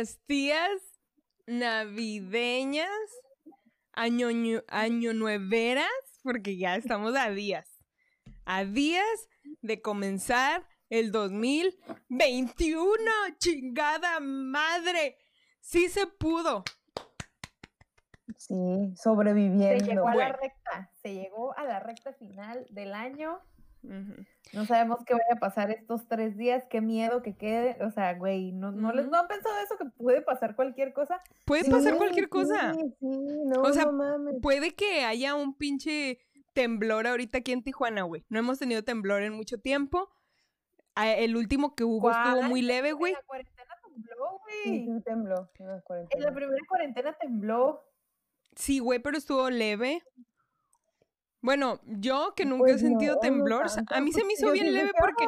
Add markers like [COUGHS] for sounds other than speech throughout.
las tías navideñas, año, año nueveras, porque ya estamos a días, a días de comenzar el 2021, chingada madre. Sí se pudo. Sí, sobreviviendo. Se llegó a la recta, se llegó a la recta final del año. No sabemos qué vaya a pasar estos tres días, qué miedo que quede. O sea, güey, ¿no, no, les, ¿no han pensado eso? Que puede pasar cualquier cosa. Puede pasar cualquier cosa. o sea, puede que haya un pinche temblor ahorita aquí en Tijuana, güey. No hemos tenido temblor en mucho tiempo. Ah, el último que hubo estuvo muy leve, güey. En la cuarentena tembló, güey. Sí, tembló. En la primera cuarentena tembló. Sí, güey, pero estuvo leve. Bueno, yo que nunca he pues sentido temblor, a mí se me hizo bien leve porque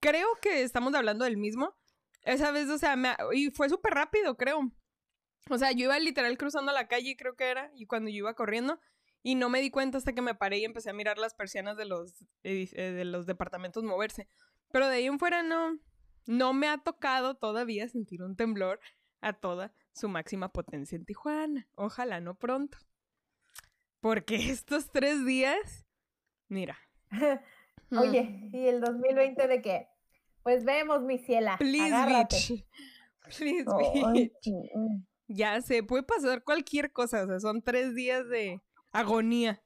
creo que estamos hablando del mismo. Esa vez, o sea, y fue súper rápido, creo. O sea, yo iba literal cruzando la calle, creo que era, y cuando yo iba corriendo, y no me di cuenta hasta que me paré y empecé a mirar las persianas de los, eh, de los departamentos moverse. Pero de ahí en fuera no, no me ha tocado todavía sentir un temblor a toda su máxima potencia en Tijuana. Ojalá no pronto. Porque [LAUGHS] estos tres días, mira. [LAUGHS] Oye, mm. ¿y el 2020 de qué? Pues vemos, mi ciela. Please, bitch. [LAUGHS] Please, bitch. Ya sé, puede pasar cualquier cosa. O sea, son tres días de agonía.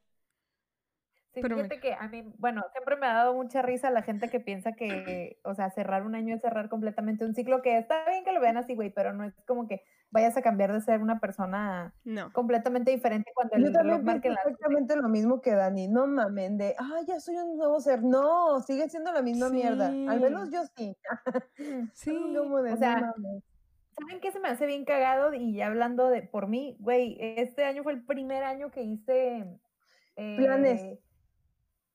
Sí, fíjate que a mí, bueno, siempre me ha dado mucha risa la gente que piensa que, o sea, cerrar un año es cerrar completamente un ciclo, que está bien que lo vean así, güey, pero no es como que vayas a cambiar de ser una persona completamente diferente cuando el Yo también marque exactamente lo mismo que Dani, no mamen, de, ah, ya soy un nuevo ser, no, sigue siendo la misma mierda, al menos yo sí. [LAUGHS] sí, o sea, ¿saben qué se me hace bien cagado? Y ya hablando de, por mí, güey, este año fue el primer año que hice... Planes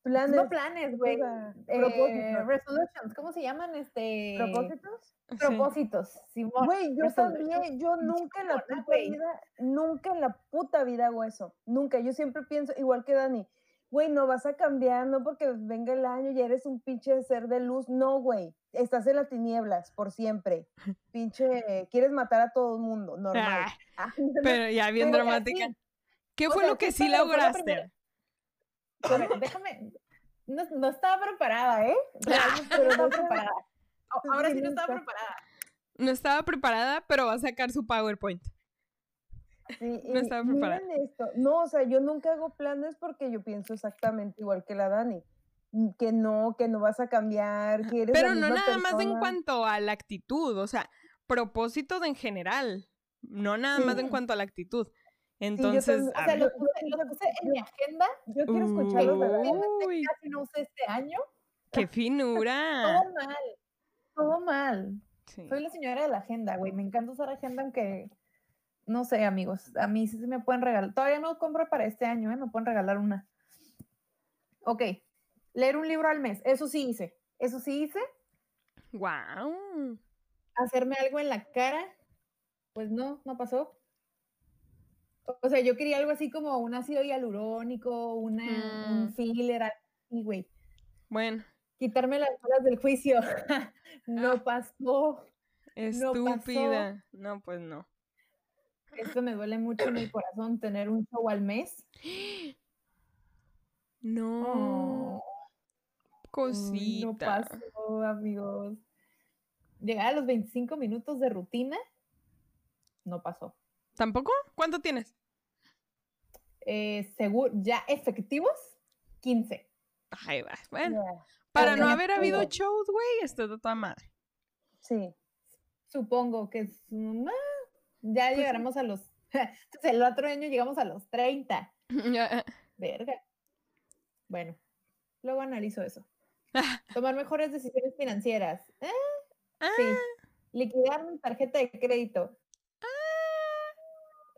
Planes. No planes, güey. Eh, resolutions, ¿cómo se llaman? Este... ¿Propósitos? Propósitos, Güey, yo también, yo nunca en la puta vida, nunca en la puta vida hago eso. Nunca. Yo siempre pienso, igual que Dani, güey, no vas a cambiar, no porque venga el año y eres un pinche ser de luz. No, güey. Estás en las tinieblas por siempre. [LAUGHS] Pinche, quieres matar a todo el mundo, normal. Ah, [LAUGHS] pero ya bien dramática. ¿Qué fue lo que sí lograste? [LAUGHS] déjame, no, estaba preparada, ¿eh? [LAUGHS] no estaba preparada. Ahora sí no estaba preparada. No estaba preparada, pero va a sacar su PowerPoint. no estaba preparada. Esto. No, o sea, yo nunca hago planes porque yo pienso exactamente igual que la Dani. Que no, que no vas a cambiar, que eres Pero no nada más en cuanto a la actitud, o sea, propósitos en general. No nada más en cuanto a la actitud. Entonces, o sea, lo puse, en mi agenda. Yo quiero escucharlo de casi no usé este año. ¡Qué [LAUGHS] finura! todo mal, todo mal. Soy la señora de la agenda, güey. Me encanta usar agenda, aunque no sé, amigos. A mí sí se me pueden regalar. Todavía no compro para este año, ¿eh? Me pueden regalar una. Ok. Leer un libro al mes. Eso sí hice. Eso sí hice. ¡Wow! Hacerme algo en la cara. Pues no, no pasó. O sea, yo quería algo así como un ácido hialurónico, una, un mm. filler, así, güey. Bueno. Quitarme las bolas del juicio. [LAUGHS] no ah. pasó. Estúpida. No, pues no. Esto me duele mucho en el corazón, tener un show al mes. [GASPS] No. Cosita. no pasó, amigos. Llegar a los 25 minutos de rutina, no pasó. ¿Tampoco? ¿Cuánto tienes? Eh, seguro, ya efectivos, 15. Ahí va. Bueno, para no haber habido shows, güey, esto de toda madre. Sí. Supongo que ah, ya pues llegaremos a los. [LAUGHS] el otro año llegamos a los 30. [LAUGHS] Verga. Bueno, luego analizo eso. [LAUGHS] Tomar mejores decisiones financieras. Ah, sí. Ah. Liquidar mi tarjeta de crédito.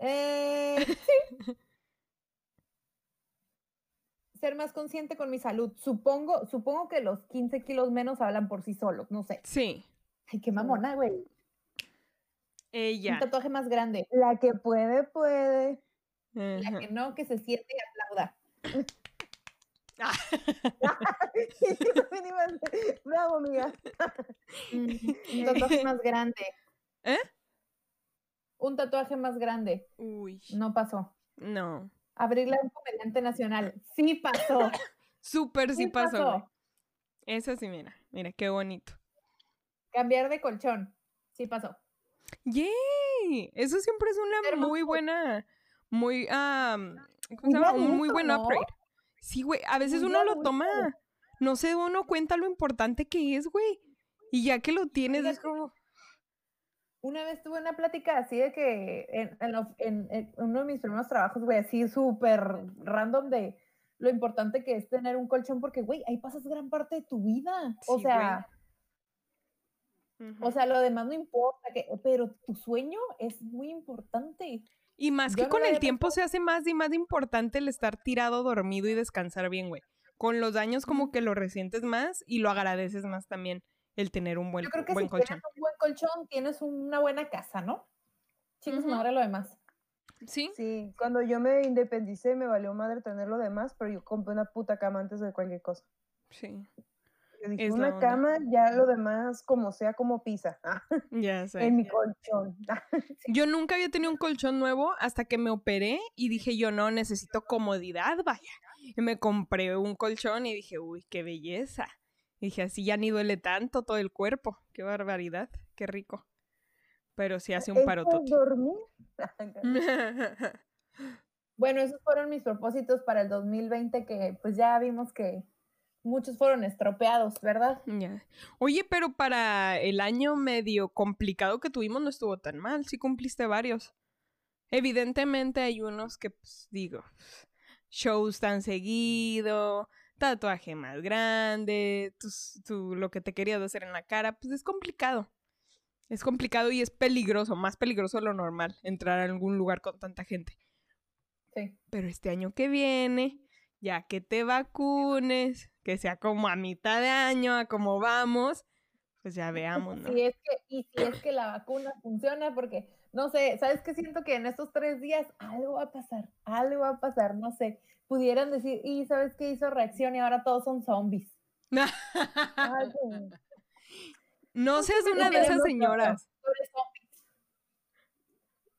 Eh, sí. Ser más consciente con mi salud. Supongo, supongo que los 15 kilos menos hablan por sí solos, no sé. Sí. Ay, qué mamona, güey. Ella. Un tatuaje más grande. La que puede, puede. La que no, que se siente y aplauda. [LAUGHS] Bravo, amiga. [LAUGHS] Un tatuaje más grande. ¿Eh? un tatuaje más grande. Uy. No pasó. No. Abrirle a un comediante nacional. Sí pasó. [LAUGHS] Súper sí, pasó. Eso sí, mira. Mira, qué bonito. Cambiar de colchón. Sí pasó. ¡Yay! Eso siempre es una muy buena, muy, um, ¿cómo se llama? Un muy buen upgrade. Sí, güey. A veces uno lo toma, no sé, uno cuenta lo importante que es, güey. Y ya que lo tienes, es como. Una vez tuve una plática así de que en, uno de mis primeros trabajos, güey, así súper random de lo importante que es tener un colchón, porque, güey, ahí pasas gran parte de tu vida. o sea, o sea, lo demás no importa, que, pero tu sueño es muy importante. Y más que con el tiempo se hace más y más importante el estar tirado, dormido y descansar bien, güey. Con los años como que lo resientes más y lo agradeces más también el tener un buen, Yo creo que buen si colchón. Tienes un buen colchón, tienes una buena casa, ¿no? Chicos, madre lo demás. Sí. Sí, cuando yo me independicé me valió madre tener lo demás, pero yo compré una puta cama antes de cualquier cosa. Sí. Yo dije, una cama, ya lo demás como sea como pisa. [LAUGHS] Ya sé. En mi colchón. [LAUGHS] yo nunca había tenido un colchón nuevo hasta que me operé y dije yo no, necesito comodidad, vaya. Y me compré un colchón y dije, uy, qué belleza dije, así ya ni duele tanto todo el cuerpo. Qué barbaridad, qué rico. Pero sí hace un parotote. dormir? [LAUGHS] bueno, esos fueron mis propósitos para el 2020 que pues ya vimos que muchos fueron estropeados, ¿verdad? Oye, pero para el año medio complicado que tuvimos no estuvo tan mal, sí cumpliste varios. Evidentemente hay unos que, pues, digo, shows tan seguido, tatuaje más grande, tu, lo que te querías hacer en la cara, pues es complicado. Es complicado y es peligroso, más peligroso de lo normal, entrar a algún lugar con tanta gente. Sí. Pero este año que viene, ya que te vacunes, que sea como a mitad de año, a cómo vamos, pues ya veamos, [LAUGHS] ¿no? es que, y si es que la vacuna funciona, porque, no sé, ¿sabes qué? Siento que en estos tres días algo va a pasar, algo va a pasar, no sé pudieran decir, y sabes qué hizo reacción y ahora todos son zombies. [LAUGHS] no seas una de esas señoras.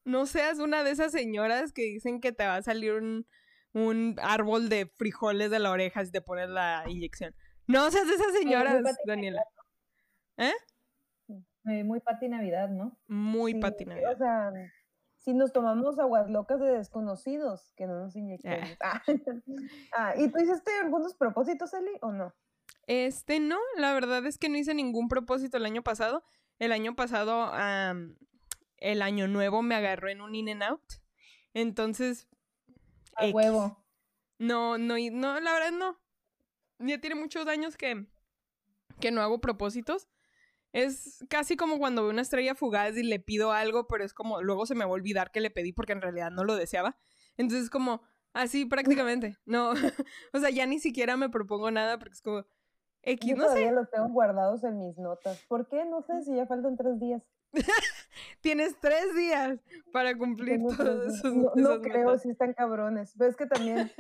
No seas una de esas señoras que dicen que te va a salir un, un árbol de frijoles de la oreja si te pones la inyección. No seas de esas señoras, Daniela. ¿Eh? Muy pati Navidad, ¿no? Muy sí, Navidad. O sea, si nos tomamos aguas locas de desconocidos, que no nos inyectemos. [LAUGHS] Ah. [LAUGHS] ah. ¿Y tú hiciste algunos propósitos, Eli, o no? Este, no, la verdad es que no hice ningún propósito el año pasado. El año pasado, el año nuevo me agarró en un in and out. Entonces. A huevo. No, no, no, la verdad no. Ya tiene muchos años que, que no hago propósitos. Es casi como cuando veo una estrella fugaz y le pido algo, pero es como luego se me va a olvidar que le pedí porque en realidad no lo deseaba. Entonces es como así prácticamente. [LAUGHS] No, [LAUGHS] o sea, ya ni siquiera me propongo nada porque es como X, Yo no todavía los tengo guardados en mis notas. ¿Por qué? No sé si ya faltan tres días. [LAUGHS] Tienes tres días para cumplir todos esos. No, no creo si están cabrones. Pero es que también,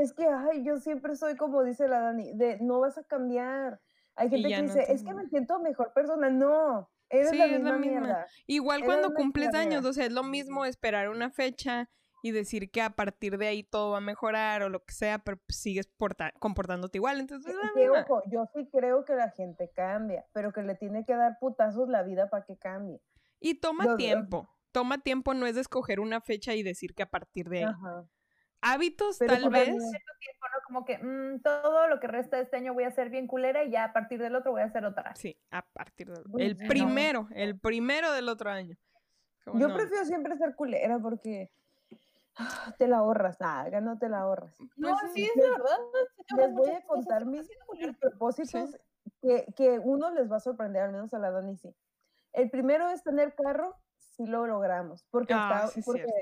es que, ay, yo siempre soy como dice la Dani, de no vas a cambiar. Hay gente que dice, es que me siento mejor persona. No, eres la misma, mierda. Igual cuando cumples años, o sea, es lo mismo esperar una fecha y decir que a partir de ahí todo va a mejorar o lo que sea, pero pues, sigues comportándote igual. Entonces, ojo, yo sí creo que la gente cambia, pero que le tiene que dar putazos la vida para que cambie. Y toma tiempo. Toma tiempo, no es de escoger una fecha y decir que a partir de ahí. Ajá hábitos tal vez. Como que mm, todo lo que resta de este año voy a ser bien culera y ya a partir del otro voy a hacer otra. Sí, a partir del El primero, el primero del otro año. Yo prefiero siempre ser culera porque ah, te la ahorras, nada, no te la ahorras. No, sí, es verdad. Les voy a contar mis, propósitos que, que, uno les va a sorprender, al menos a la Dani sí. El primero es tener carro, si lo logramos, porque, ah, está, porque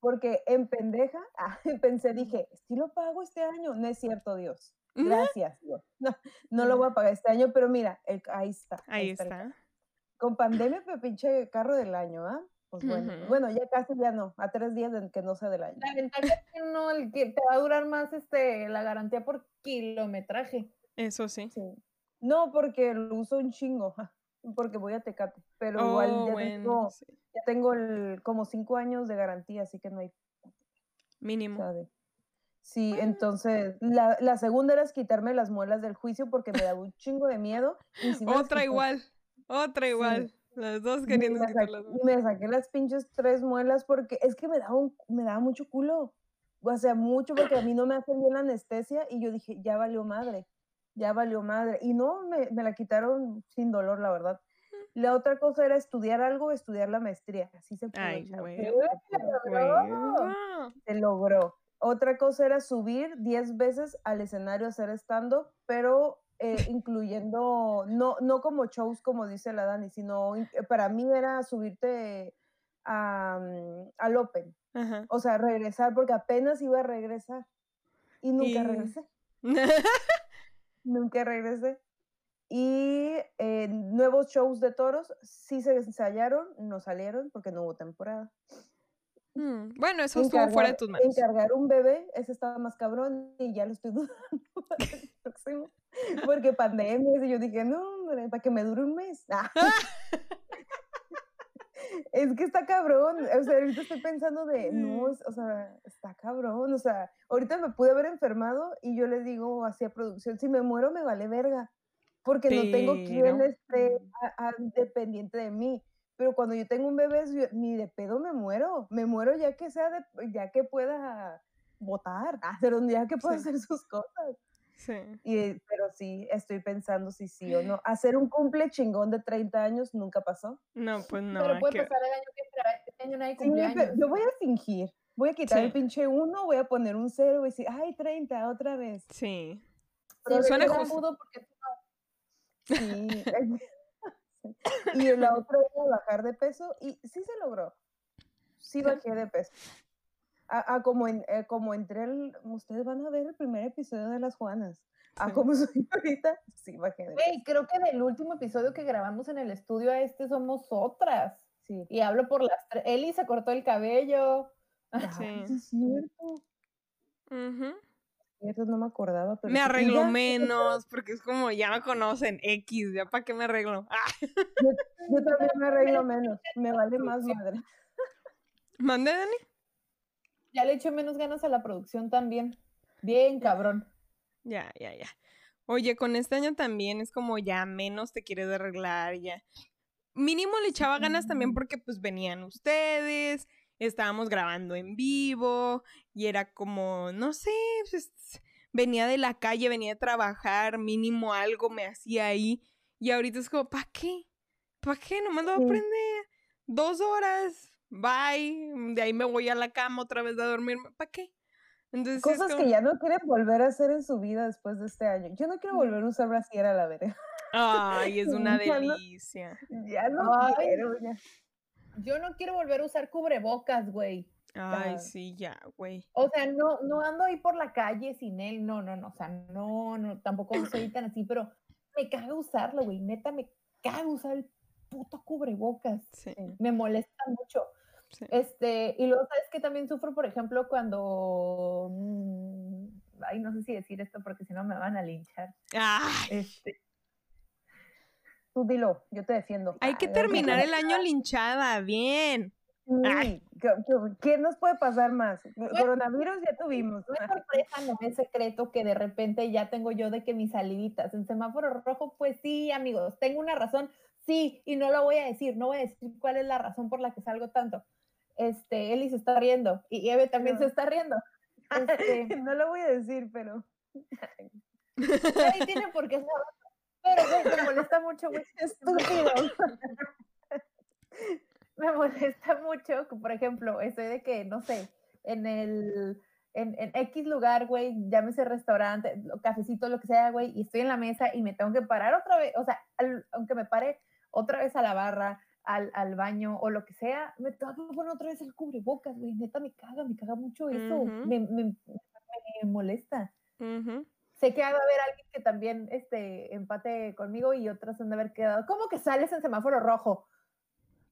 porque en pendeja ah, [LAUGHS] pensé, dije, si lo pago este año, no es cierto, Dios. Gracias, Dios. [LAUGHS] No, lo voy a pagar este año, pero mira, ahí está. Ahí, está. Con pandemia, pero pinche carro del año, ¿ah? Pues bueno, bueno, ya casi ya no, a tres días de que no sea del año. La ventaja es que no, el que te va a durar más este, la garantía por kilometraje. Eso sí. sí. No, porque lo uso un chingo. Porque voy a Tecate, pero igual ya, oh, tengo, ya tengo el, como cinco años de garantía, así que no hay mínimo. Sí, entonces la, la, segunda era quitarme las muelas del juicio porque me daba un chingo de miedo. otra igual, otra igual. Las dos queriendo quitar las Y me saqué las pinches tres muelas porque es que me daba, un, me daba mucho culo. O sea, mucho porque a mí no me hacen bien la anestesia y yo dije, ya valió madre, ya valió madre. Y no, me, me la quitaron sin dolor, la verdad. La otra cosa era estudiar algo, estudiar la maestría. Así se pudo. Ay, se logró. Otra cosa era subir 10 veces al escenario a hacer stand-up, pero eh, [LAUGHS] incluyendo, no, no como shows como dice la Dani, sino eh, para mí era subirte a, mm, al Open. O sea, regresar, porque apenas iba a regresar. Y nunca regresé. [LAUGHS] nunca regresé. Y eh, nuevos shows de toros sí se ensayaron, no salieron porque no hubo temporada. Mm, bueno, eso estuvo fuera de tus manos. Encargar un bebé, ese estaba más cabrón y ya lo estoy [LAUGHS] dudando para el próximo. Porque pandemia, y yo dije, no, hombre, para que me dure un mes. [LAUGHS] Ah. Es que está cabrón. O sea, ahorita estoy pensando de, no, o sea, está cabrón. O sea, ahorita me pude haber enfermado y yo le digo así a producción, si me muero me vale verga. Porque no tengo quien esté dependiente de mí pero cuando yo tengo un bebé, ni de pedo me muero, me muero ya que sea, de, ya que pueda votar, hacer un día que pueda hacer sus cosas. Sí. Y, pero sí, estoy pensando si sí o no. [GASPS] Hacer un cumple chingón de 30 años nunca pasó. No, pues no. Pero puede pasar el año que este año no hay cumpleaños. yo voy a fingir. Voy a quitar el pinche uno, voy a poner un cero y decir, ay, 30, otra vez. Sí. Pero suena justo. Porque [LAUGHS] [LAUGHS] Sí. Y la otra era bajar de peso y sí se logró. Sí bajé de peso. A, como, en, eh, como entre el, ustedes van a ver el primer episodio de Las Juanas. A como [LAUGHS] soy ahorita, sí bajé de peso. creo que del último episodio que grabamos en el estudio a este somos otras. Sí. Y hablo por las tres. Eli se cortó el cabello. sí. es cierto. Uh eso no me acordaba. Pero me arreglo menos, porque es como, ya me conocen, X, ya para qué me arreglo. Yo, también me arreglo [LAUGHS] menos, me vale más madre. ¿Mande, Dani? Ya le echo menos ganas a la producción también. Bien, cabrón. Ya, ya, ya. Oye, con este año también es como ya menos te quieres arreglar, ya. Mínimo le echaba ganas también porque pues venían ustedes, estábamos grabando en vivo y era como, no sé, pues, venía de la calle, venía a trabajar, mínimo algo me hacía ahí. Y ahorita es como, ¿para qué? ¿Para qué? Nomás lo voy a aprender. Dos horas, bye. De ahí me voy a la cama otra vez a dormirme. ¿Para qué? Entonces, Cosas que ya no quieren volver a hacer en su vida después de este año. Yo no quiero volver a usar brasier a la verga. Ay, es una [LAUGHS] delicia. ya no, quiero, ya. Yo no quiero volver a usar cubrebocas, güey. Ay, sí, ya, güey. O sea, no, no ando ahí por la calle sin él, no, no, no, o sea, no, no, tampoco soy tan así, pero me caga usarlo, güey, neta, me caga usar el puto cubrebocas. Sí. Me molesta mucho. Sí. Este, y luego, ¿sabes que También sufro, por ejemplo, cuando, mm, ay, no sé si decir esto porque si no me van a linchar. Ay. Este, Tú dilo, yo te defiendo. Hay que terminar el año linchada, bien. ¿Qué, nos puede pasar más? Coronavirus ya tuvimos. No es sorpresa, no es secreto que de repente ya tengo yo de que mis saliditas en semáforo rojo, pues sí, amigos, tengo una razón, sí, y no lo voy a decir, no voy a decir cuál es la razón por la que salgo tanto. Este, Eli se está riendo y Eve también se está riendo. [LAUGHS] Este, no lo voy a decir, pero. Nadie tiene por qué pero me molesta mucho, güey. [LAUGHS] Estúpido. [LAUGHS] me molesta mucho, por ejemplo, estoy de que, no sé, en el, en, en X lugar, güey, llámese restaurante, cafecito, lo que sea, güey, y estoy en la mesa y me tengo que parar otra vez, o sea, aunque me pare otra vez a la barra, al, al, baño o lo que sea, me tengo que poner otra vez el cubrebocas, güey, neta me caga, me caga mucho eso, me, me, me, molesta. Sé que va a haber alguien que también este, empate conmigo y otras han de haber quedado. ¿Cómo que sales en semáforo rojo?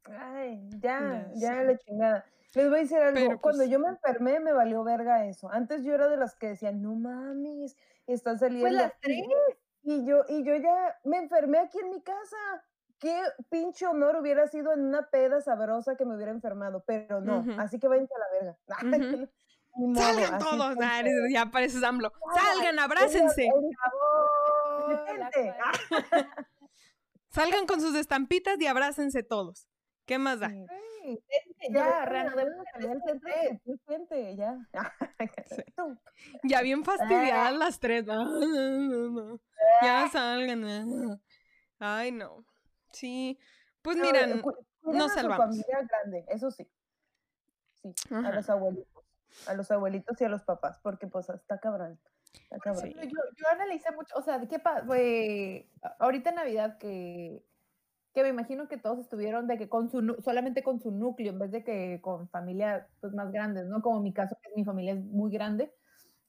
Ay, ya, ya la chingada. Les voy a decir algo. Cuando pues yo me enfermé, me valió verga eso. Antes yo era de las que decían, no mames, están saliendo. Pues las tres. Y yo, y yo ya me enfermé aquí en mi casa. Qué pinche honor hubiera sido en una peda sabrosa que me hubiera enfermado, pero no, así que váyanse a la verga. [LAUGHS] Salgan todos, ya pareces AMLO. Salgan, abrácense. [LAUGHS] Salgan con sus estampitas y abrácense todos. ¿Qué más da? Ya, ya. [LAUGHS] Ya bien fastidiadas las tres. Ya salgan. Ay, no. Sí. Pues miren, no salvamos. familia grande, eso sí. Sí, a los abuelitos. A los abuelitos y a los papás, porque pues está cabrón. Está Yo, yo, analicé mucho, o sea, ¿qué pasa? Ahorita en Navidad que que me imagino que todos estuvieron de que con su solamente con su núcleo en vez de que con familias pues más grandes, ¿no? Como mi caso que mi familia es muy grande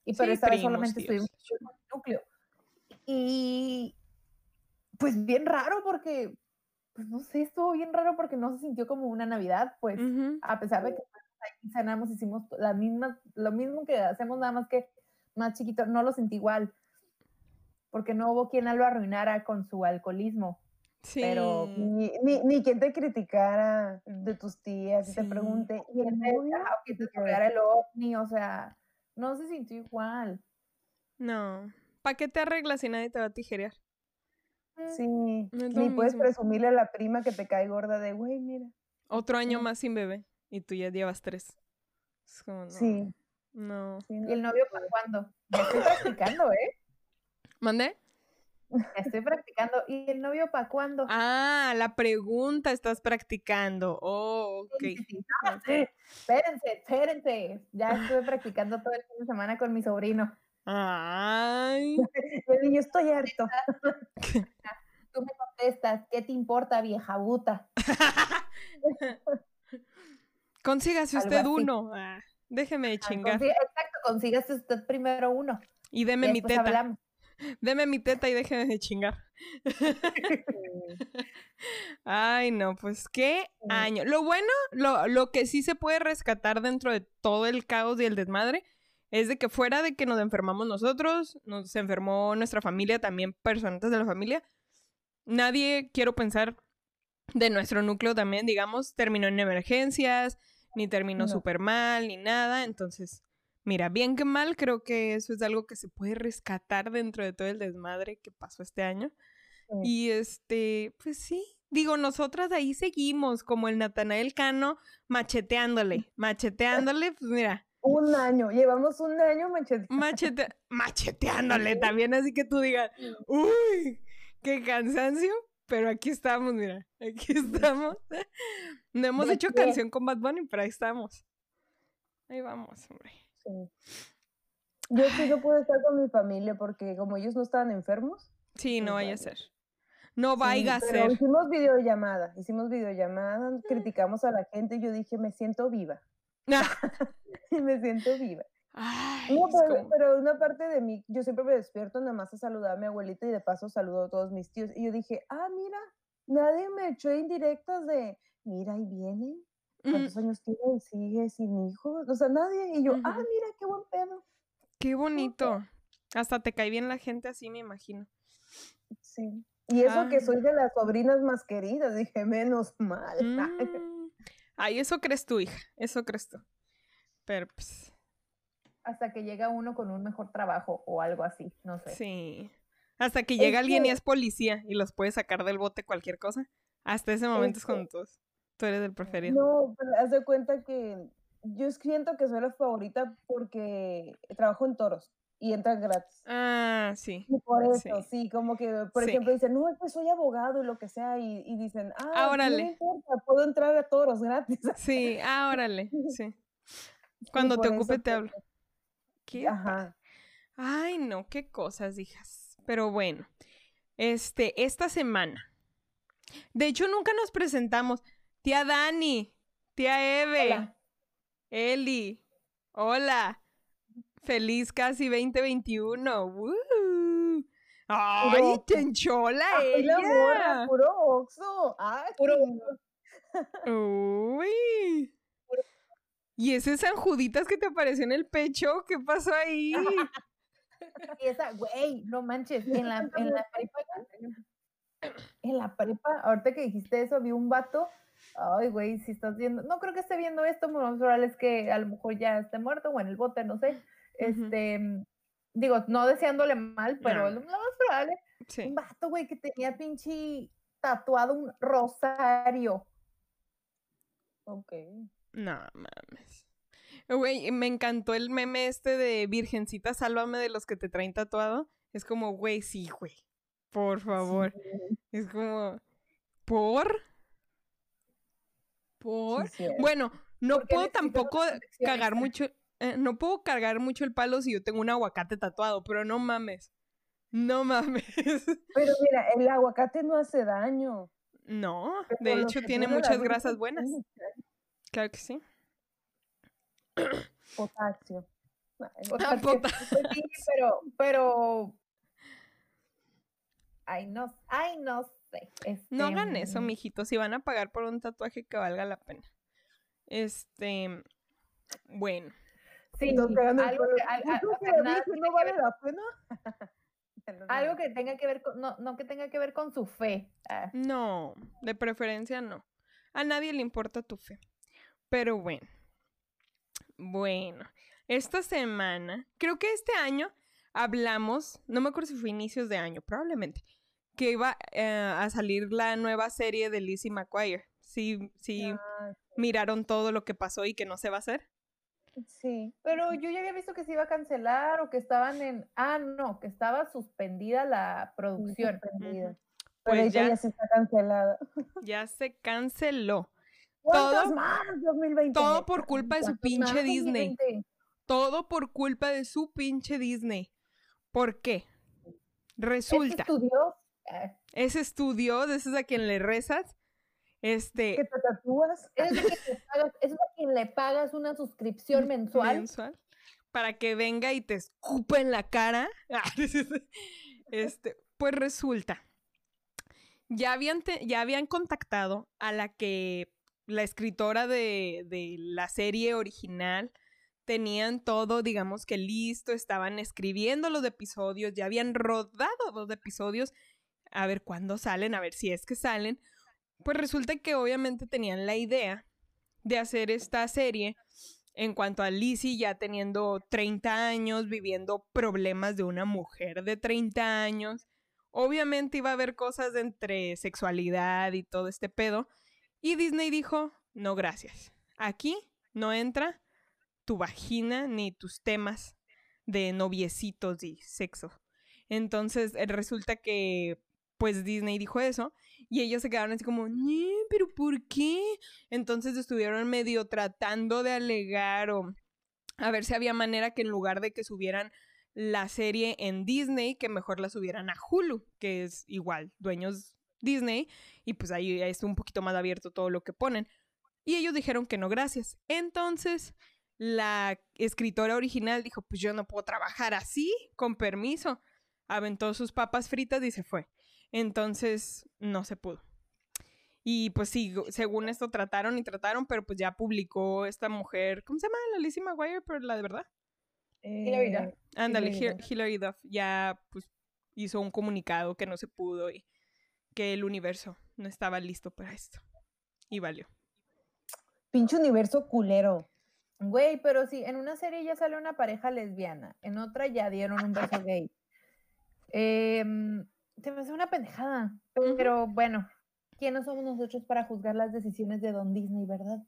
y pero esta vez solamente estuvimos con su núcleo. Y pues bien raro porque pues no sé, estuvo bien raro porque no se sintió como una Navidad, pues a pesar de que ahí cenamos, hicimos la misma, lo mismo que hacemos nada más que más chiquito, no lo sentí igual porque no hubo quien lo arruinara con su alcoholismo. Sí. Pero ni, ni, quien te criticara de tus tías y te pregunte, ¿y el que te tocara el ovni? O sea, no se sintió igual. No. ¿Para qué te arreglas si nadie te va a tijerear? Sí. ni puedes presumirle a la prima que te cae gorda de, güey, mira. Otro año más sin bebé y tú ya llevas tres. Sí. No. ¿Y el novio para cuándo? Me estoy practicando, ¿eh? ¿Mandé? Estoy practicando. ¿Y el novio para cuándo? Ah, la pregunta estás practicando. Oh, ok. Espérense, espérense. Ya estuve practicando todo el fin de semana con mi sobrino. Ay. [LAUGHS] yo estoy harto. [LAUGHS] Tú me contestas, ¿qué te importa, vieja buta? [LAUGHS] Consígase usted uno. Ah, déjeme de chingar. exacto, consígase usted primero uno. Y deme mi teta. Deme mi teta y déjeme de chingar. Ay, no, pues qué año. Lo bueno, lo, lo, que sí se puede rescatar dentro de todo el caos y el desmadre es de que fuera de que nos enfermamos nosotros, nos enfermó nuestra familia, también personas de la familia, nadie, quiero pensar, de nuestro núcleo también, digamos, terminó en emergencias, ni terminó súper mal, ni nada. Entonces, Mira, bien que mal, creo que eso es algo que se puede rescatar dentro de todo el desmadre que pasó este año. Y este, pues sí, digo, nosotras ahí seguimos como el Natanael Cano macheteándole, [LAUGHS] macheteándole, pues mira. Un año, llevamos un año macheteándole. Machete macheteándole también, así que tú digas, uy, qué cansancio, pero aquí estamos, mira, aquí estamos. No hemos hecho canción con Bad Bunny, pero ahí estamos. Ahí vamos, hombre. Yo sí no puedo estar con mi familia porque como ellos no estaban enfermos. Sí, no vaya a ser. No vaya a ser. Hicimos videollamada, hicimos videollamada, mm. criticamos a la gente y yo dije, me siento viva. [LAUGHS] me siento viva. pero, una parte de mí, yo siempre me despierto nada más a saludar a mi abuelita y de paso saludo a todos mis tíos. Y yo dije, ah, mira, nadie me echó indirectas de, mira, ahí vienen, ¿Cuántos años tiene? Sigue sin hijos. O sea, nadie. Y yo, ah, mira, qué buen pedo. Qué bonito. Hasta te cae bien la gente así, me imagino. Sí. Y eso que soy de las sobrinas más queridas, dije, menos mal. [LAUGHS] Mm. Ay, eso crees tú, hija. Eso crees tú. Pero pues. Hasta que llega uno con un mejor trabajo o algo así, no sé. Sí. Hasta que llega alguien y es policía y los puede sacar del bote cualquier cosa. Hasta ese momento es, con todos. Tú eres el preferido. No, pero haz de cuenta que yo siento que soy la favorita porque trabajo en toros y entran gratis. Ah, sí. Y por eso, sí, como que, por ejemplo, dicen, no, es que soy abogado y lo que sea, y, dicen, ah, no importa, puedo entrar a toros gratis. [LAUGHS] Sí, ah, órale, sí. Cuando te ocupe te hablo. ¿Qué? Ajá. Ay, no, qué cosas, hijas. Pero bueno, este, esta semana. De hecho, nunca nos presentamos. Tía Dani, tía Eve, Eli, hola. Feliz casi 2021. ¡Woo! ¡Ay, chenchola ella! puro oxo. ¡Ay, puro ¡Uy! ¿Y ese San Juditas que te apareció en el pecho? ¿Qué pasó ahí? y [LAUGHS] esa, güey, no manches, en la, en la en la prepa, ahorita que dijiste eso, vi un vato. Ay, güey, si estás viendo, no creo que esté viendo esto, lo más probable es que a lo mejor ya esté muerto o en el bote, no sé. Este, digo, no deseándole mal, pero lo, más probable. Un vato, güey, que tenía pinche tatuado un rosario. Ok. No mames. Güey, me encantó el meme este de Virgencita, sálvame de los que te traen tatuado. Es como, güey, sí, güey. Por favor. Es como, ¿por? ¿Por? bueno, no puedo tampoco cagar mucho, eh, no puedo cargar mucho el palo si yo tengo un aguacate tatuado, pero no mames. No mames. [LAUGHS] Pero mira, el aguacate no hace daño. No, de hecho tiene muchas grasas buenas. Claro que sí. [COUGHS] Potasio. [LAUGHS] Potasio. [LAUGHS] Sí, pero, pero. Ay, no, ay, no sé. no hagan eso, mm. mijitos, si van a pagar por un tatuaje que valga la pena. Este, bueno. Sí, algo, que, no vale la pena. [LAUGHS] algo que tenga que ver con, no, no que tenga que ver con su fe. Ah. No, de preferencia no. A nadie le importa tu fe. Pero bueno. Bueno, esta semana, creo que este año hablamos, no me acuerdo si fue inicios de año, probablemente, que iba eh, a salir la nueva serie de Lizzie McGuire. Sí, sí, ah, miraron todo lo que pasó y que no se va a hacer. Sí, pero yo ya había visto que se iba a cancelar o que estaban en, ah, no, que estaba suspendida la producción. Suspendida. Pues ya, ya se está cancelada. [LAUGHS] Ya se canceló todo, más 2020? Todo por culpa de su pinche Disney. Todo por culpa de su pinche Disney. ¿Por qué? Resulta. ¿Es estudio? Ese estudio, ese es a quien le rezas. Este. [LAUGHS] ¿Que te tatúas? Es, es a quien le pagas una suscripción mensual. Mensual. Para que venga y te escupa en la cara. [LAUGHS] Este, pues resulta. Ya habían, ya habían contactado a la que la escritora de, de la serie original tenían todo, digamos que listo, estaban escribiendo los episodios, ya habían rodado dos episodios, a ver cuándo salen, a ver si es que salen. Pues resulta que obviamente tenían la idea de hacer esta serie en cuanto a Lizzie ya teniendo 30 años, viviendo problemas de una mujer de 30 años. Obviamente iba a haber cosas entre sexualidad y todo este pedo. Y Disney dijo, no gracias. Aquí no entra tu vagina ni tus temas de noviecitos y sexo. Entonces resulta que pues Disney dijo eso y ellos se quedaron así como, pero ¿por qué? Entonces estuvieron medio tratando de alegar o a ver si había manera que en lugar de que subieran la serie en Disney, que mejor la subieran a Hulu, que es igual, dueños Disney, y pues ahí es un poquito más abierto todo lo que ponen. Y ellos dijeron que no, gracias. Entonces, la escritora original dijo, pues yo no puedo trabajar así, con permiso. Aventó sus papas fritas y se fue. Entonces, no se pudo. Y pues sí, según esto trataron y trataron, pero pues ya publicó esta mujer, ¿cómo se llama? La Lizzie McGuire, pero la de verdad. Hilary Duff. Ándale, Hilary Duff. Ya pues hizo un comunicado que no se pudo y que el universo no estaba listo para esto. Y valió. Pinche universo culero. Güey, pero sí, en una serie ya sale una pareja lesbiana, en otra ya dieron un beso gay. Eh, se me hace una pendejada, pero bueno, ¿quiénes somos nosotros para juzgar las decisiones de Don Disney, verdad?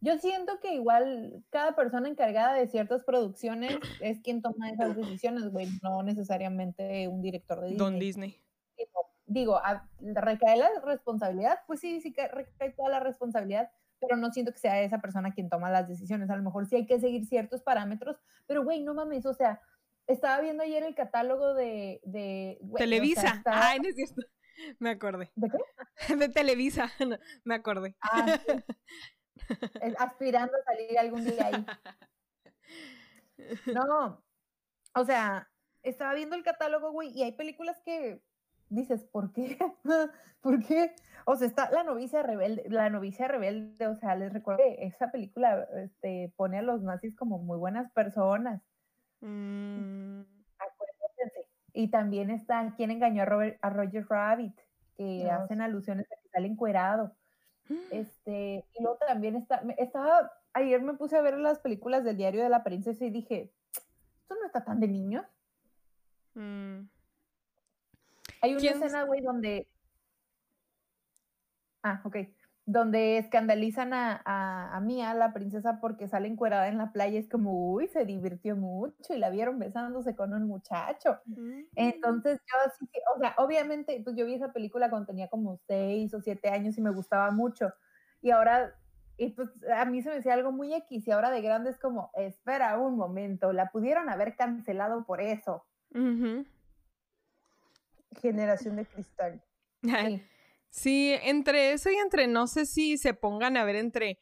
Yo siento que igual cada persona encargada de ciertas producciones [CLEARS THROAT] es quien toma esas decisiones, güey, no necesariamente un director de Disney. Don Disney digo, ¿recae la responsabilidad? Pues sí, sí que recae toda la responsabilidad, pero no siento que sea esa persona quien toma las decisiones. A lo mejor sí hay que seguir ciertos parámetros, pero güey, no mames, o sea, estaba viendo ayer el catálogo de... de Televisa. Ay, no es cierto. [LAUGHS] Me acordé. ¿De qué? [LAUGHS] De Televisa, [LAUGHS] me acordé. Ah, Aspirando a salir algún día ahí. No, o sea, estaba viendo el catálogo, güey, y hay películas que dices, ¿por qué? ¿Por qué? O sea, está la novicia rebelde, la novicia rebelde, o sea, les recuerdo que esa película este, pone a los nazis como muy buenas personas. Mm. Y también está ¿Quién engañó a, Robert, a Roger Rabbit? que hacen alusiones a que sale encuerado. [GASPS] Este, y luego también está, estaba, ayer me puse a ver las películas del diario de la princesa y dije, esto no está tan de niños. Mm. Hay una escena, güey, donde... Ah, ok donde escandalizan a, a, Mía, la princesa, porque sale encuerada en la playa, es como, uy, se divirtió mucho y la vieron besándose con un muchacho. Entonces yo sí, o sea, obviamente, pues yo vi esa película cuando tenía como seis o siete años y me gustaba mucho. Y ahora, y pues a mí se me decía algo muy X y ahora de grande es como, espera un momento, la pudieron haber cancelado por eso. Generación de cristal. [LAUGHS] Sí. Sí, entre eso y entre no sé si se pongan a ver entre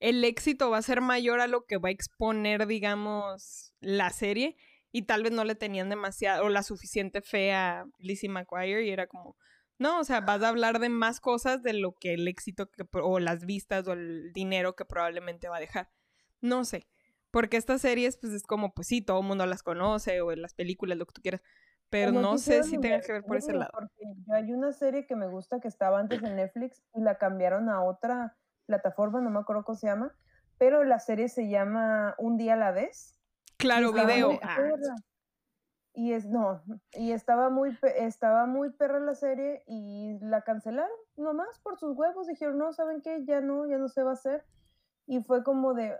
el éxito va a ser mayor a lo que va a exponer, digamos, la serie y tal vez no le tenían demasiado o la suficiente fe a Lizzie McGuire y era como, no, o sea, vas a hablar de más cosas de lo que el éxito que, o las vistas o el dinero que probablemente va a dejar. No sé, porque estas series pues es como, pues sí, todo el mundo las conoce o en las películas, lo que tú quieras, pero no sé si tenga que ver por ese lado. hay una serie que me gusta que estaba antes en Netflix y la cambiaron a otra plataforma, no me acuerdo cómo se llama, pero la serie se llama Un día a la vez. Claro, video. Ah, y es, no, y estaba muy, estaba muy perra la serie y la cancelaron nomás por sus huevos. Dijeron, no, ¿saben qué? Ya no, ya no se va a hacer. Y fue como de,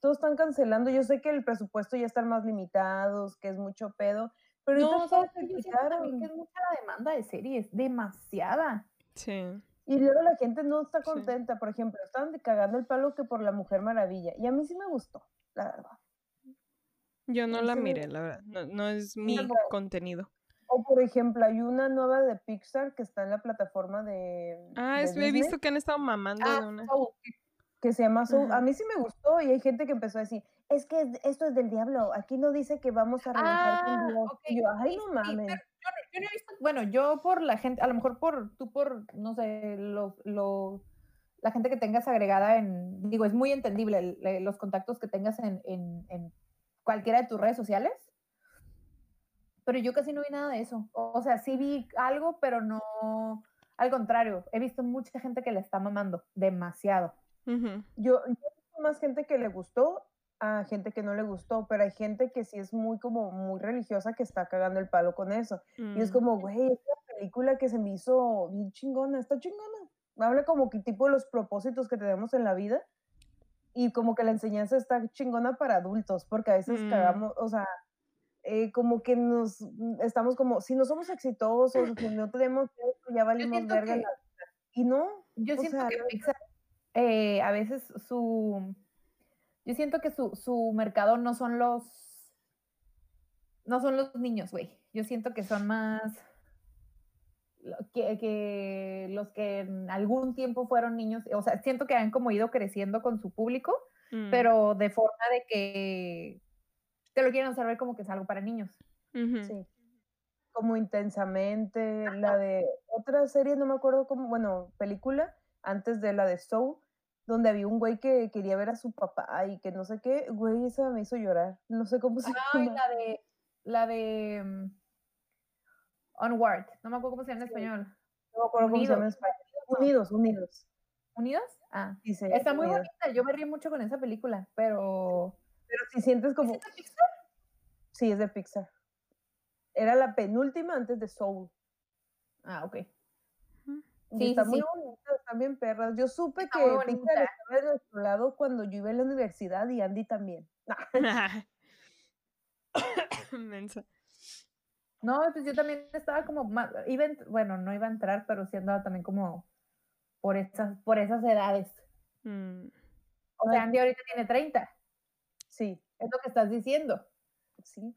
todos están cancelando. Yo sé que el presupuesto ya está más limitados, que es mucho pedo, pero no, ¿sabes que que es mucha la demanda de series, demasiada. Sí. Y luego la gente no está contenta, por ejemplo, están cagando el palo que por la Mujer Maravilla. Y a mí sí me gustó, la verdad. Yo no la miré, la verdad. No, es mi contenido. O por ejemplo, hay una nueva de Pixar que está en la plataforma de. Ah, he visto que han estado mamando ah, de una. Que se llama Soul. A mí sí me gustó y hay gente que empezó a decir, es que esto es del diablo, aquí no dice que vamos a con ah, yo, ay, no mames. yo, no he visto, bueno, yo por la gente, a lo mejor por, tú por, no sé, lo, lo, la gente que tengas agregada en, digo, es muy entendible los contactos que tengas en, en, en, cualquiera de tus redes sociales, pero yo casi no vi nada de eso. O, sea, sí vi algo, pero no, al contrario, he visto mucha gente que le está mamando, demasiado. Yo, yo he visto más gente que le gustó a gente que no le gustó, pero hay gente que sí es muy como muy religiosa que está cagando el palo con eso. Y es mm. como, güey, esta película que se me hizo bien chingona, está chingona. Habla como que tipo de los propósitos que tenemos en la vida y como que la enseñanza está chingona para adultos, porque a veces mm. cagamos, o sea, eh, como que nos mm, estamos como, si no somos exitosos, si no tenemos, ya valimos verga. y no. Yo siento que eh, a veces su yo siento que su, su mercado no son los. No son los niños, güey. Yo siento que son más. Que, que, los que en algún tiempo fueron niños, o sea, siento que han como ido creciendo con su público, mm. pero de forma de que te lo quieren hacer ver como que es algo para niños. Sí. Como intensamente, la de otra serie, no me acuerdo cómo, bueno, película, antes de la de Soul, donde había un güey que quería ver a su papá y que no sé qué, güey, esa me hizo llorar. No sé cómo [LAUGHS] se Ay, llama. la de, la de mm, Onward, no me acuerdo cómo se llama en español. No me acuerdo cómo se llama en español. Unidos, Unidos. ¿Unidos? Ah, dice. Está muy bonita, yo me río mucho con esa película, pero... Pero si sientes como... ¿Es de Pixar? Sí, es de Pixar. Era la penúltima antes de Soul. Ah, ok. Sí, está muy bonita, también perras. Yo supe que Pixar estaba de nuestro lado cuando yo iba a la universidad y Andy también. [LAUGHS] [LAUGHS] no, pues yo también estaba como, iba, bueno, no iba a entrar, pero sí andaba también como por esas, por esas edades. Mm. O sea, Andy ahorita tiene 30. Sí. Es lo que estás diciendo. Sí.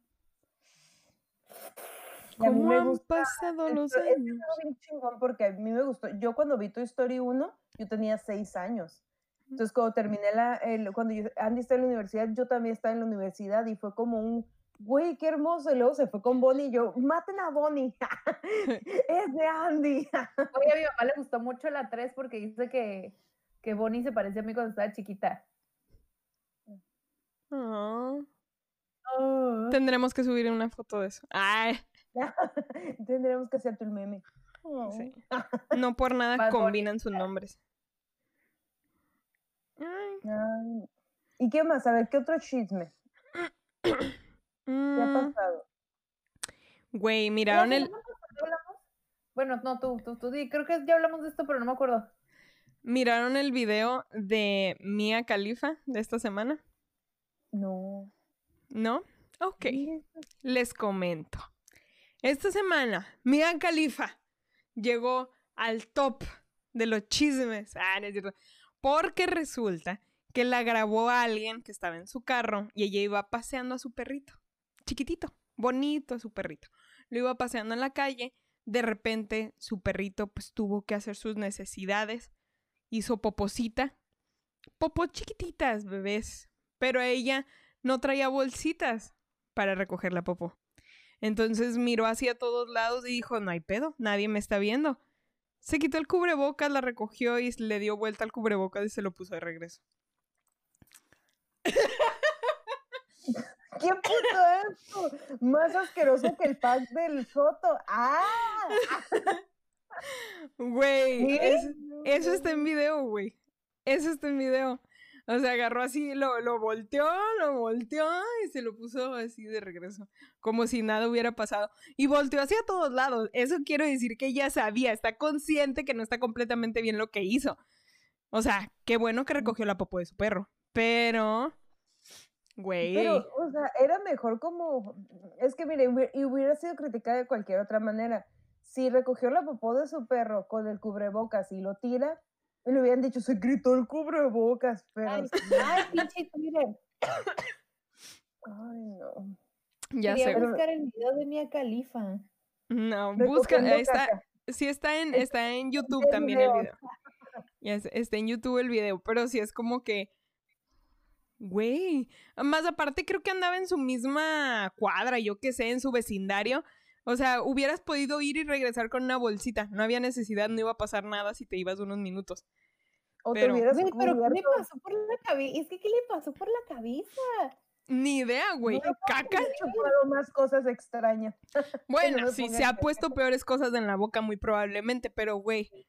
¿Cómo han pasado los años? bien chingón porque a mí me gustó. Yo cuando vi Toy Story 1, yo tenía 6 años. Entonces cuando terminé la, el, cuando Andy está en la universidad, yo también estaba en la universidad y fue como un, güey, qué hermoso. Y luego se fue con Bonnie y yo, maten a Bonnie. [LAUGHS] [LAUGHS] es de Andy. [LAUGHS] Oye, a mi mamá le gustó mucho la 3 porque dice que, que Bonnie se parecía a mí cuando estaba chiquita. Oh. Tendremos que subir una foto de eso. Ay. [LAUGHS] Tendremos que hacerte el meme. No por nada combinan sus nombres. ¿Y qué más? A ver, ¿qué otro chisme? [CLEARS THROAT] ¿Qué ha mm. pasado? Güey, miraron el. Bueno, no, tú, tú, tú, creo que ya hablamos de esto, pero no me acuerdo. ¿Miraron el video de Mia Khalifa de esta semana? No. ¿No? Ok. Les comento. Esta semana, Mia Khalifa llegó al top de los chismes. Ah, no es cierto. Porque resulta que la grabó a alguien que estaba en su carro y ella iba paseando a su perrito. Chiquitito, bonito su perrito. Lo iba paseando en la calle. De repente su perrito pues tuvo que hacer sus necesidades. Hizo poposita. Popos chiquititas, bebés. Pero ella no traía bolsitas para recoger la popó. Entonces miró hacia todos lados y dijo, no hay pedo, nadie me está viendo. Se quitó el cubrebocas, la recogió y le dio vuelta al cubrebocas y se lo puso de regreso. ¿Qué puto es Más asqueroso que el pack del Soto. ¡Ah! Güey, eso está en video, güey. Eso está en video. O sea, agarró así, lo, lo volteó, lo volteó y se lo puso así de regreso, como si nada hubiera pasado. Y volteó hacia todos lados. Eso quiero decir que ella sabía, está consciente que no está completamente bien lo que hizo. O sea, qué bueno que recogió la popó de su perro. Pero, güey. Pero, o sea, era mejor como. Es que, mire, hubiera sido criticada de cualquier otra manera. Si recogió la popó de su perro con el cubrebocas y lo tira, y le habían dicho, se gritó el cubrebocas, pero... Ay, ay pinche Twitter. Ay, no. Ya Quería sé. buscar el video de Mia Califa. No, busca, está, sí está en, está en YouTube también el video. está en YouTube el video, pero sí es como que, güey, más aparte creo que andaba en su misma cuadra, yo qué sé, en su vecindario. O sea, hubieras podido ir y regresar con una bolsita. No había necesidad, no iba a pasar nada si te ibas unos minutos. O pero, te hubieras pero ¿qué le pasó por la cabeza? Es que ¿qué le pasó por la cabeza? Ni idea, güey. No, Caca. más cosas extrañas. [LAUGHS] Bueno, sí, se ha puesto peores cosas en la boca muy probablemente, pero güey,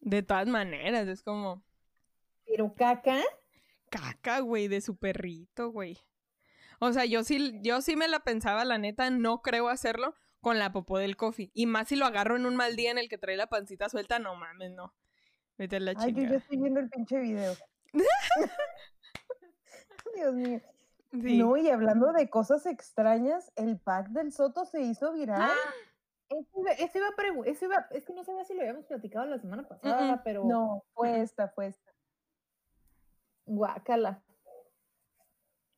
de todas maneras, es como... ¿Pero caca? Caca, güey, de su perrito, güey. O sea, yo sí, yo sí me la pensaba, la neta, no creo hacerlo con la popó del coffee. Y más si lo agarro en un mal día en el que trae la pancita suelta, no mames, no. Vete a la Ay, yo ya estoy viendo el pinche video. [LAUGHS] Dios mío. No, y hablando de cosas extrañas, el pack del Soto se hizo viral. Ah, eso iba, eso iba, es que no sabía si lo habíamos platicado la semana pasada, pero. No, fue esta, fue esta. Guácala.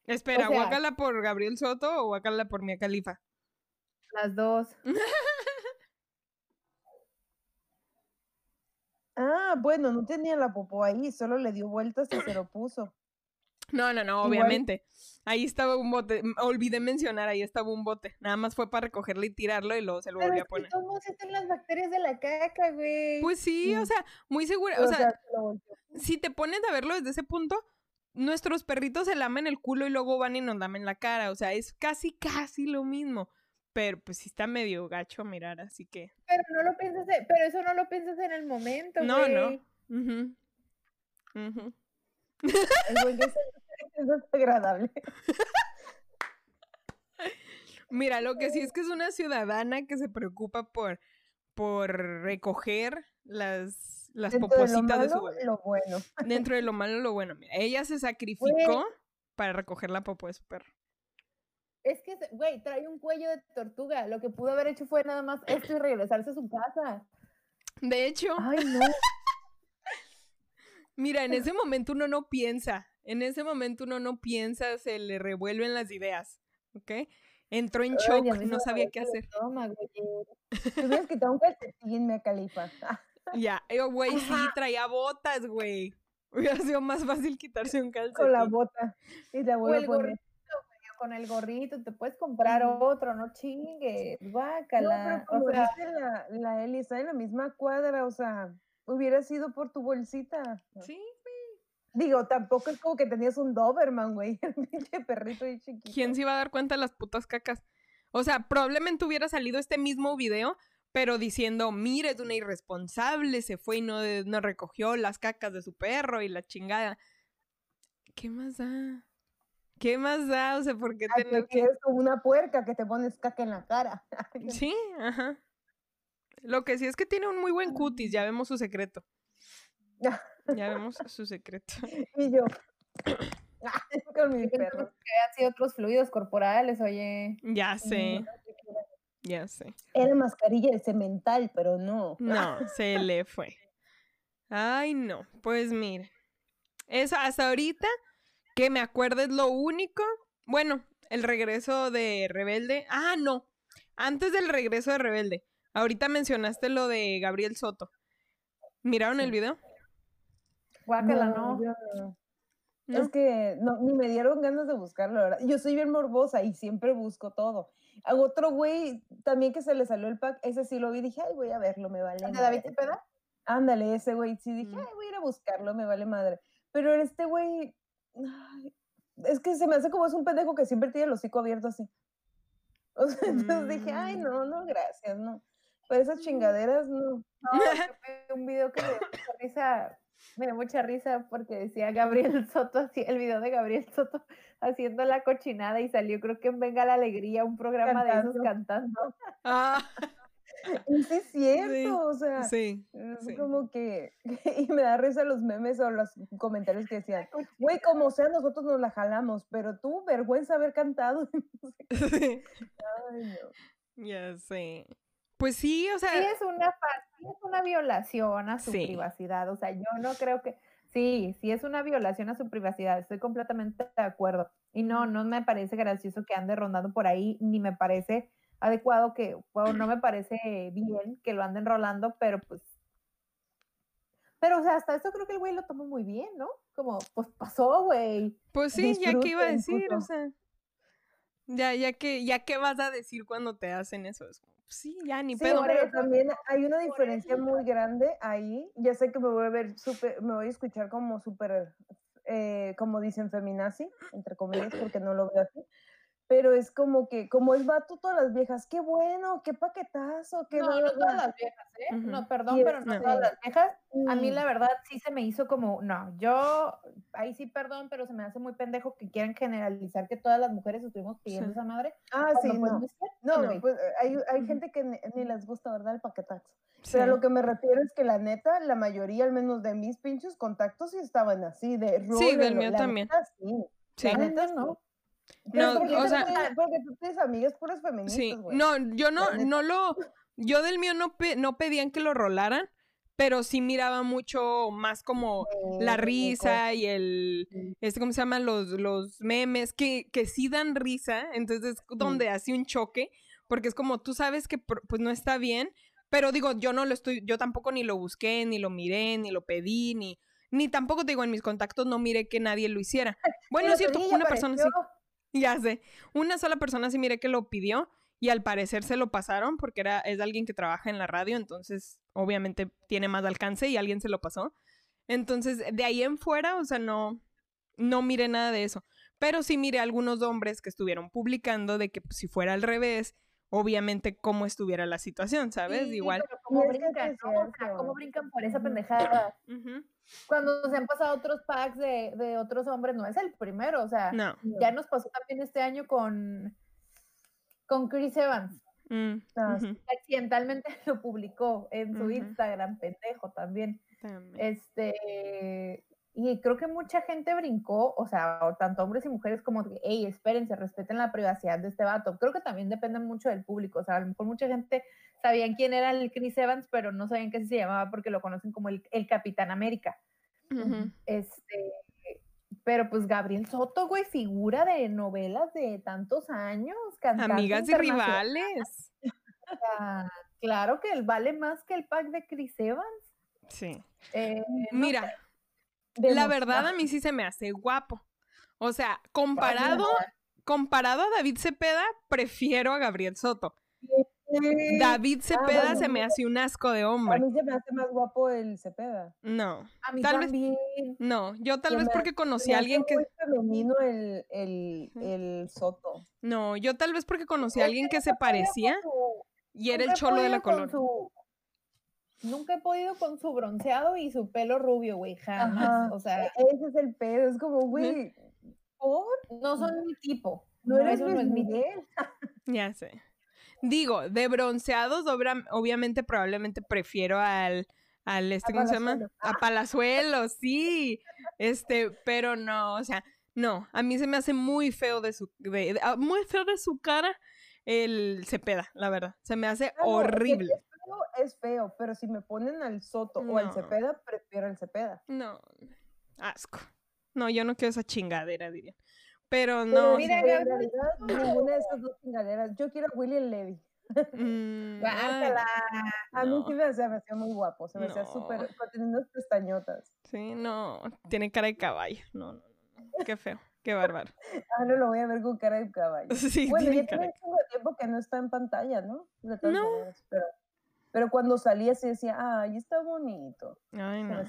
Espera, ¿guácala por Gabriel Soto o guácala por Mia Califa? Las dos. [LAUGHS] ah, bueno, no tenía la popó ahí, solo le dio vueltas y se lo puso. No, no, no, obviamente. Ahí estaba un bote. Olvidé mencionar, ahí estaba un bote. Nada más fue para recogerlo y tirarlo y luego se lo volví a poner. ¿Cómo se están las bacterias de la caca, güey? Pues sí, o sea, muy segura. O, sea, si te pones a verlo desde ese punto, nuestros perritos se lamen el culo y luego van y nos lamen la cara. O sea, es casi, casi lo mismo. Pero pues sí está medio gacho mirar, así que. Pero no lo piensas, pero eso no lo piensas en el momento. No, no. Uh es agradable. [LAUGHS] Mira, lo que sí es que es una ciudadana que se preocupa por, por recoger las, las popositas de, su bebé. Lo bueno. Dentro de lo malo, lo bueno. Mira, ella se sacrificó para recoger la popo de su perro. Es que, güey, trae un cuello de tortuga. Lo que pudo haber hecho fue nada más esto y regresarse a su casa. De hecho. Ay, [LAUGHS] no. Mira, en ese momento uno no piensa. En ese momento uno no piensa, se le revuelven las ideas. ¿Ok? Entró en shock, no sabía qué hacer. Te hubieras quitado un calcetín, me califa. [LAUGHS] Ya, güey, sí, traía botas, güey. [LAUGHS] Hubiera sido más fácil quitarse un calcetín. Con la bota. Y la voy a poner. Con el gorrito, te puedes comprar otro, no chingues, guácala. No, pero como dice la, la Elisa, en la misma cuadra, o sea, hubiera sido por tu bolsita. Sí, Digo, tampoco es como que tenías un Doberman, güey, [LAUGHS] el pinche perrito y chiquito. ¿Quién se iba a dar cuenta de las putas cacas? O sea, probablemente hubiera salido este mismo video, pero diciendo, mire, es una irresponsable, se fue y no, no recogió las cacas de su perro y la chingada. ¿Qué más da? ¿Qué más da? O sea, ¿por qué tener que... Es como una puerca que te pones caca en la cara. [LAUGHS] sí, ajá. Lo que sí es que tiene un muy buen cutis, ya vemos su secreto. ya [LAUGHS] vemos su secreto. Y yo. [LAUGHS] Con mi perro. Que sido otros fluidos corporales, oye. Ya sé. Ya sé. Era mascarilla de cemental, pero no. No, se le fue. Ay, no. Pues mire. Eso hasta ahorita que me acuerdes lo único. Bueno, el regreso de Rebelde. Ah, no. Antes del regreso de Rebelde. Ahorita mencionaste lo de Gabriel Soto. ¿Miraron el video? Guácala, no. no. Es que no, ni me dieron ganas de buscarlo, ¿verdad? Yo soy bien morbosa y siempre busco todo. A otro güey también que se le salió el pack, ese sí lo vi, dije, ay, voy a verlo, me vale. ¿De David Cepeda? Ándale, ese güey, sí dije, ay, voy a ir a buscarlo, me vale madre. Pero este güey, es que se me hace como es un pendejo que siempre tiene el hocico abierto así. O sea, entonces dije, ay, mm. no, no, gracias, no. Pero esas chingaderas, no. No, [LAUGHS] un video que me dio mucha risa, me dio mucha risa porque decía Gabriel [LAUGHS] Soto, así, el video de Gabriel Soto haciendo la cochinada y salió, creo que en Venga la Alegría, un programa de esos cantando. Ah. [LAUGHS] Sí es cierto, o sea, sí, como que, [LAUGHS] y me da risa los memes o los comentarios que decían, [LAUGHS] güey, como sea, nosotros nos la jalamos, pero tú, vergüenza haber cantado. [LAUGHS] Ay, no. Ya sé. Pues sí, o sea. Sí es una, es una violación a su privacidad, o sea, yo no creo que, sí, sí es una violación a su privacidad, estoy completamente de acuerdo. Y no, no me parece gracioso que ande rondando por ahí, ni me parece adecuado que, bueno, no me parece bien que lo anden rolando, pero pues, pero o sea, hasta eso creo que el güey lo tomó muy bien, ¿no? Como, pues pasó, güey. Pues sí, ya que iba a decir, o sea, ya, ya que, ya que vas a decir cuando te hacen eso, es como, pues sí, ya ni pedo. Pero también hay una diferencia muy grande ahí, ya sé que me voy a ver súper, me voy a escuchar como súper, eh, como dicen feminazi, entre comillas, porque no lo veo así, pero es como que, como es vato todas las viejas, qué bueno, qué paquetazo, qué No, no todas las viejas, ¿eh? No, perdón, pero no todas las viejas. A mí la verdad sí se me hizo como, no, yo, ahí sí perdón, pero se me hace muy pendejo que quieran generalizar que todas las mujeres estuvimos pidiendo esa madre. Ah, sí, no. No, pues hay, hay gente que ni, les gusta, ¿verdad? El paquetazo. Pero a lo que me refiero es que la neta, la mayoría, al menos de mis pinches contactos, sí estaban así, de Sí, del mío también. sí. sí. La neta, no. No, o sea, porque tú tienes amigas puras feministas, Sí, no, yo no, no lo, yo del mío no, no pedían que lo rolaran, pero sí miraba mucho más como la risa y el, este, ¿cómo se llaman? Los, los memes, que, que sí dan risa, entonces es donde hace un choque, porque es como, tú sabes que pues no está bien, pero digo, yo no lo estoy, yo tampoco ni lo busqué, ni lo miré, ni lo pedí, ni, ni tampoco digo, en mis contactos no miré que nadie lo hiciera. [LAUGHS] Bueno, es cierto, una persona sí. Ya sé. Una sola persona sí miré que lo pidió y al parecer se lo pasaron porque era, es alguien que trabaja en la radio, entonces obviamente tiene más alcance y alguien se lo pasó. Entonces, de ahí en fuera, o sea, no, no miré nada de eso. Pero sí miré algunos hombres que estuvieron publicando de que pues, si fuera al revés, obviamente cómo estuviera la situación, ¿sabes? Igual. ¿cómo brincan, ¿Cómo brincan por esa pendejada? Cuando se han pasado otros packs de, de, otros hombres, no es el primero, o sea, ya nos pasó también este año con, con Chris Evans. Mm, accidentalmente [LAUGHS] lo publicó en su Instagram, pendejo también. Este, y creo que mucha gente brincó, o sea, tanto hombres y mujeres como hey, espérense, respeten la privacidad de este vato. Creo que también depende mucho del público, o sea, a lo mejor mucha gente sabían quién era el Chris Evans, pero no sabían qué se llamaba porque lo conocen como el, el Capitán América. Este, pero pues Gabriel Soto, güey, figura de novelas de tantos años. Amigas y rivales. [LAUGHS] claro que él vale más que el pack de Chris Evans. Sí. Eh, Mira, la verdad a mí sí se me hace guapo. O sea, comparado, comparado a David Cepeda, prefiero a Gabriel Soto. David ah, Cepeda se me hace un asco de hombre. A mí se me hace más guapo el Cepeda. No. A mí tal también. Vez, no, yo tal vez porque conocí a alguien que. Muy femenino el, el, el, Soto. No, yo tal vez porque conocí a alguien que se parecía. Y era el cholo de la colonia. Nunca he podido con su bronceado y su pelo rubio, güey, jamás. O sea, e-, ese es el pedo, es como, güey, ¿por? No son mi tipo. No, eres no es Miguel. [LAUGHS] ya sé. Digo, de bronceados, obviamente, probablemente prefiero al, al este, ¿cómo se llama? A Palazuelo, sí. Este, pero no, o sea, no, a mí se me hace muy feo de su, de, ah, muy feo de su cara el Cepeda, la verdad. Se me hace ah, horrible. Es, feo, es, feo, pero si me ponen al Soto o al Cepeda, prefiero el Cepeda. No, asco. No, yo no quiero esa chingadera, diría. Pero no. mira, en realidad, ninguna de esas dos chingaderas. Yo quiero a William Levy. Mm, [LAUGHS] a mí sí me hacía, me muy guapo, se me hacía súper, teniendo pestañotas. Sí, no, tiene cara de caballo. No, no, no, qué feo, qué bárbaro. [LAUGHS] ah, no lo voy a ver con cara de caballo. [LAUGHS] Sí, bueno, ya tiene un tiempo que no está en pantalla, ¿no? De no. pero, pero cuando salía se decía, ay, está bonito. Ay, no.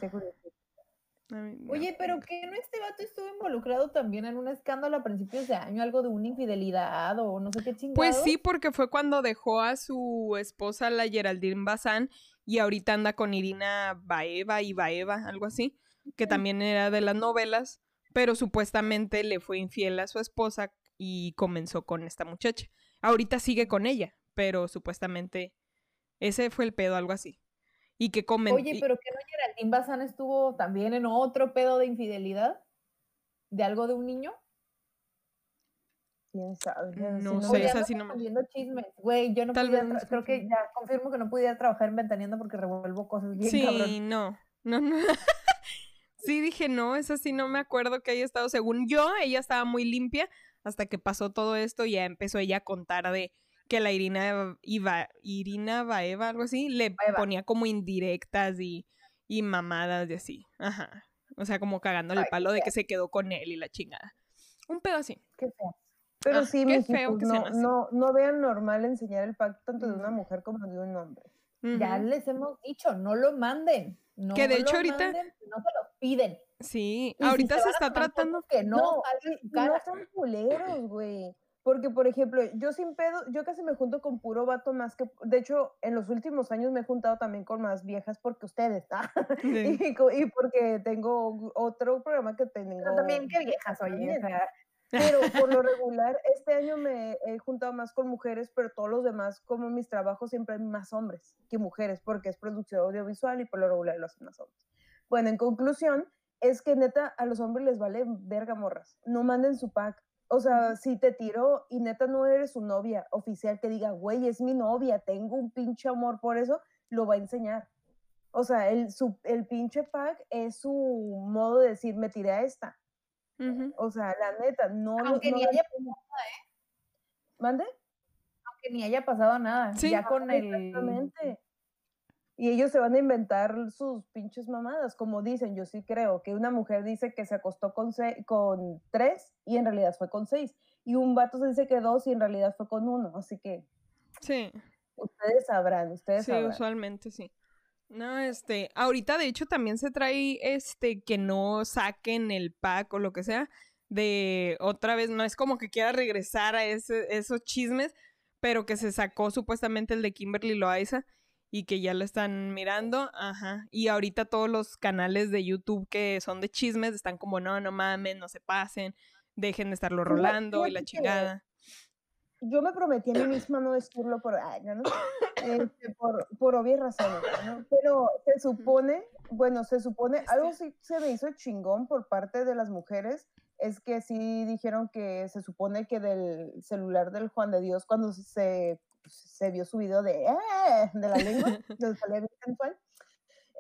Oye, pero que no este vato estuvo involucrado también en un escándalo a principios de año, algo de una infidelidad o no sé qué chingado. Pues sí, porque fue cuando dejó a su esposa, la Geraldine Bazán, y ahorita anda con Irina Baeva y Baeva, algo así, que también era de las novelas, pero supuestamente le fue infiel a su esposa y comenzó con esta muchacha. Ahorita sigue con ella, pero supuestamente ese fue el pedo, algo así y que comen. Oye, pero que no Geraldine Bazán estuvo también en otro pedo de infidelidad, de algo de un niño. ¿Quién sabe? No, sé, esa sí no me... chismes. Güey, yo no Tal creo que ya confirmo que no pudiera trabajar en Ventaneando porque revuelvo cosas bien Sí, no, no, no. [LAUGHS] sí dije, no, esa sí no me acuerdo que haya estado, según yo, ella estaba muy limpia hasta que pasó todo esto y ya empezó ella a contar de que la Irina iba, Irina Baeva, algo así, le ponía como indirectas y, y mamadas de así. Ajá. O sea, como cagándole el palo de que se quedó con él y la chingada. Un pedo así. Qué feo. Pero ah, sí, qué feo que no, no, no vean normal enseñar el pacto tanto de una mujer como de un hombre. Ya les hemos dicho, no lo manden. No que de hecho ahorita no se lo piden. Sí, ahorita se, está tratando que no, no, no son culeros, güey. Porque, por ejemplo, yo sin pedo, yo casi me junto con puro vato más que, de hecho, en los últimos años me he juntado también con más viejas porque ustedes, [LAUGHS] ¿está? Y, y, porque tengo otro programa que tengo. Pero también qué viejas, oye. Pero [LAUGHS] por lo regular, este año me he juntado más con mujeres, pero todos los demás, como mis trabajos, siempre hay más hombres que mujeres, porque es producción audiovisual y por lo regular lo hacen más hombres. Bueno, en conclusión, es que neta a los hombres les vale verga morras. No manden su pack o sea, si te tiró y neta no eres su novia oficial que diga, güey, es mi novia, tengo un pinche amor por eso, lo va a enseñar. O sea, el, su, el pinche pack es su modo de decir, me tiré a esta. O sea, la neta, no. Aunque ni haya pasado nada, ¿eh? ¿Mande? Aunque ni haya pasado nada. Sí. Ya con el. Exactamente. Y ellos se van a inventar sus pinches mamadas, como dicen, yo sí creo que una mujer dice que se acostó con, con tres y en realidad fue con seis. Y un vato se dice que dos y en realidad fue con uno. Así que... Sí. Ustedes sabrán, ustedes sí, usualmente sí. No, este, ahorita de hecho también se trae este que no saquen el pack o lo que sea de otra vez, no es como que quiera regresar a ese, esos chismes, pero que se sacó supuestamente el de Kimberly Loaiza y que ya lo están mirando, ajá. Y ahorita todos los canales de YouTube que son de chismes están como, no, no mames, no se pasen, dejen de estarlo rolando y la chingada. Yo me prometí a mí misma no decirlo por, ¿no? Este, por, por obvias razones, ¿no? Pero se supone, bueno, se supone, algo sí se me hizo chingón por parte de las mujeres, es que sí dijeron que se supone que del celular del Juan de Dios, cuando se se vio su video de, eh", de la lengua, [LAUGHS] de salía bien sensual.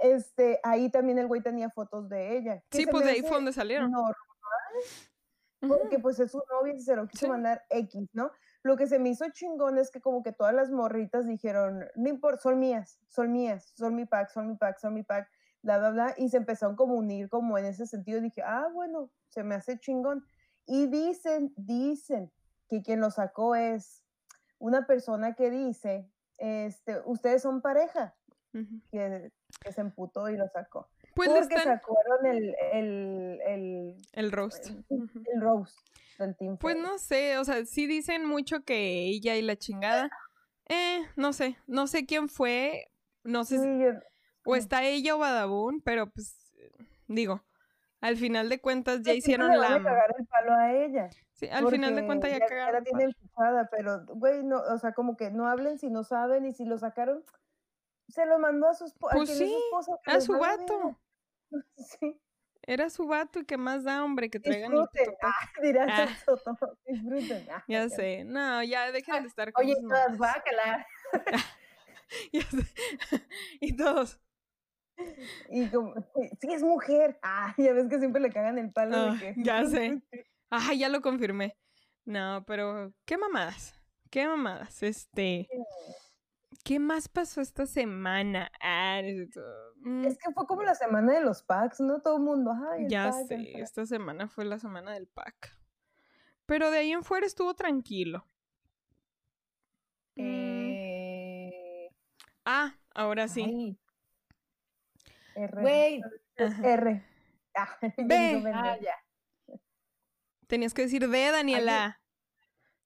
Este, ahí también el güey tenía fotos de ella. Sí, pues de ahí fue donde salieron. Normal, porque pues es su novia y se lo quiso mandar X, ¿no? Lo que se me hizo chingón es que como que todas las morritas dijeron, no importa, son mías, son mías, son mi pack, son mi pack, son mi pack, bla, bla, bla, y se empezaron como a unir como en ese sentido. Dije, ah, bueno, se me hace chingón. Y dicen, dicen que quien lo sacó es una persona que dice, este, ustedes son pareja, que, se emputó y lo sacó. Pues Porque sacaron el, el, el, el roast. El, roast del team. Pues no sé, o sea, sí dicen mucho que ella y la chingada. eh, no sé, no sé quién fue, no sé si, o está ella o Badabun, pero pues, digo, al final de cuentas ya hicieron la... a cagar el palo a ella. Sí, al final de cuentas ya, cagaron. Ya la tiene empujada, pero, güey, no, o sea, como que no hablen si no saben y si lo sacaron, se lo mandó a su, esposa. pues sí, a su vato. [LAUGHS] Sí. Era su vato y que más da, hombre, que traigan Disfruten. [LAUGHS] Ah, dirás ah. Disfruten. Ah, ya sé. No, ya dejen de estar con Oye, todas, va a calar. ya sé. [LAUGHS] y todos. Y como, sí, es mujer. Ah, ya ves que siempre le cagan el palo de ah, que. Ya sé. Ah, ya lo confirmé. No, pero qué mamadas. Qué mamadas. Este. ¿Qué más pasó esta semana? Ah, mm. Es que fue como la semana de los packs, ¿no? Todo el mundo, ay, Ya sé, esta semana fue la semana del pack. Pero de ahí en fuera estuvo tranquilo. Mm. Eh... Ah, ahora sí. R. [LAUGHS] R. Ah, [LAUGHS] B. Ah, ya. Tenías que decir D, Daniela.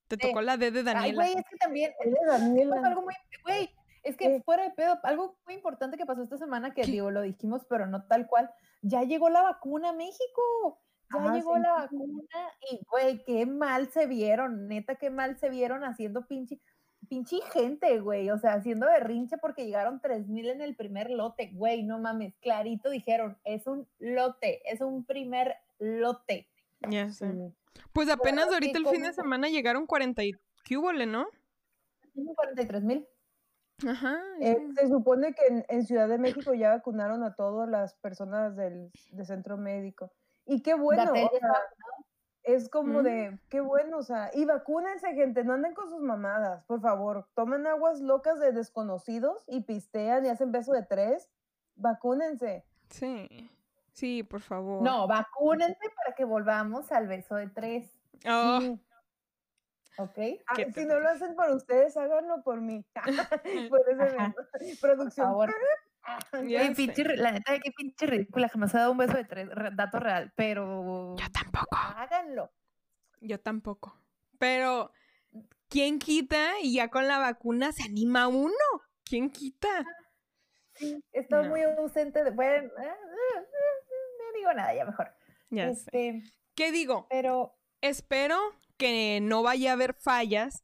Te tocó la D de Daniela. Ay, güey, es que también. de Daniela. algo muy. Güey, es que fuera de pedo, algo muy importante que pasó esta semana, que digo, lo dijimos, pero no tal cual. Ya llegó la vacuna a México. Ya llegó la vacuna y, güey, qué mal se vieron, neta, qué mal se vieron haciendo pinche, pinche gente, güey, o sea, haciendo berrinche porque llegaron 3000 en el primer lote, güey, no mames, clarito dijeron, es un lote, es un primer lote. Ya sé. Pues apenas ahorita el fin de semana llegaron 40 y ¿qué hubo, no? 43 mil. Ajá. Eh, se supone que en, Ciudad de México ya vacunaron a todas las personas del, centro médico. Y qué bueno. es como mm. de, qué bueno, o sea, y vacúnense, gente, no anden con sus mamadas, por favor. Tomen aguas locas de desconocidos y pistean y hacen beso de tres. Vacúnense. Sí. Sí, por favor. No, vacúnense para que volvamos al beso de tres. Oh. ¿Ok? Ah, si no lo hacen por ustedes, háganlo por mí. [LAUGHS] [LAUGHS] por ese Producción. Por favor. [LAUGHS] la neta, qué pinche ridícula. Jamás ha dado un beso de tres, dato real, pero. Yo tampoco. Háganlo. Yo tampoco. Pero, ¿quién quita? Y ya con la vacuna se anima uno. ¿Quién quita? Sí, está muy ausente de. Bueno, no digo nada, ya mejor. Ya este, ¿Qué digo? Pero. Espero que no vaya a haber fallas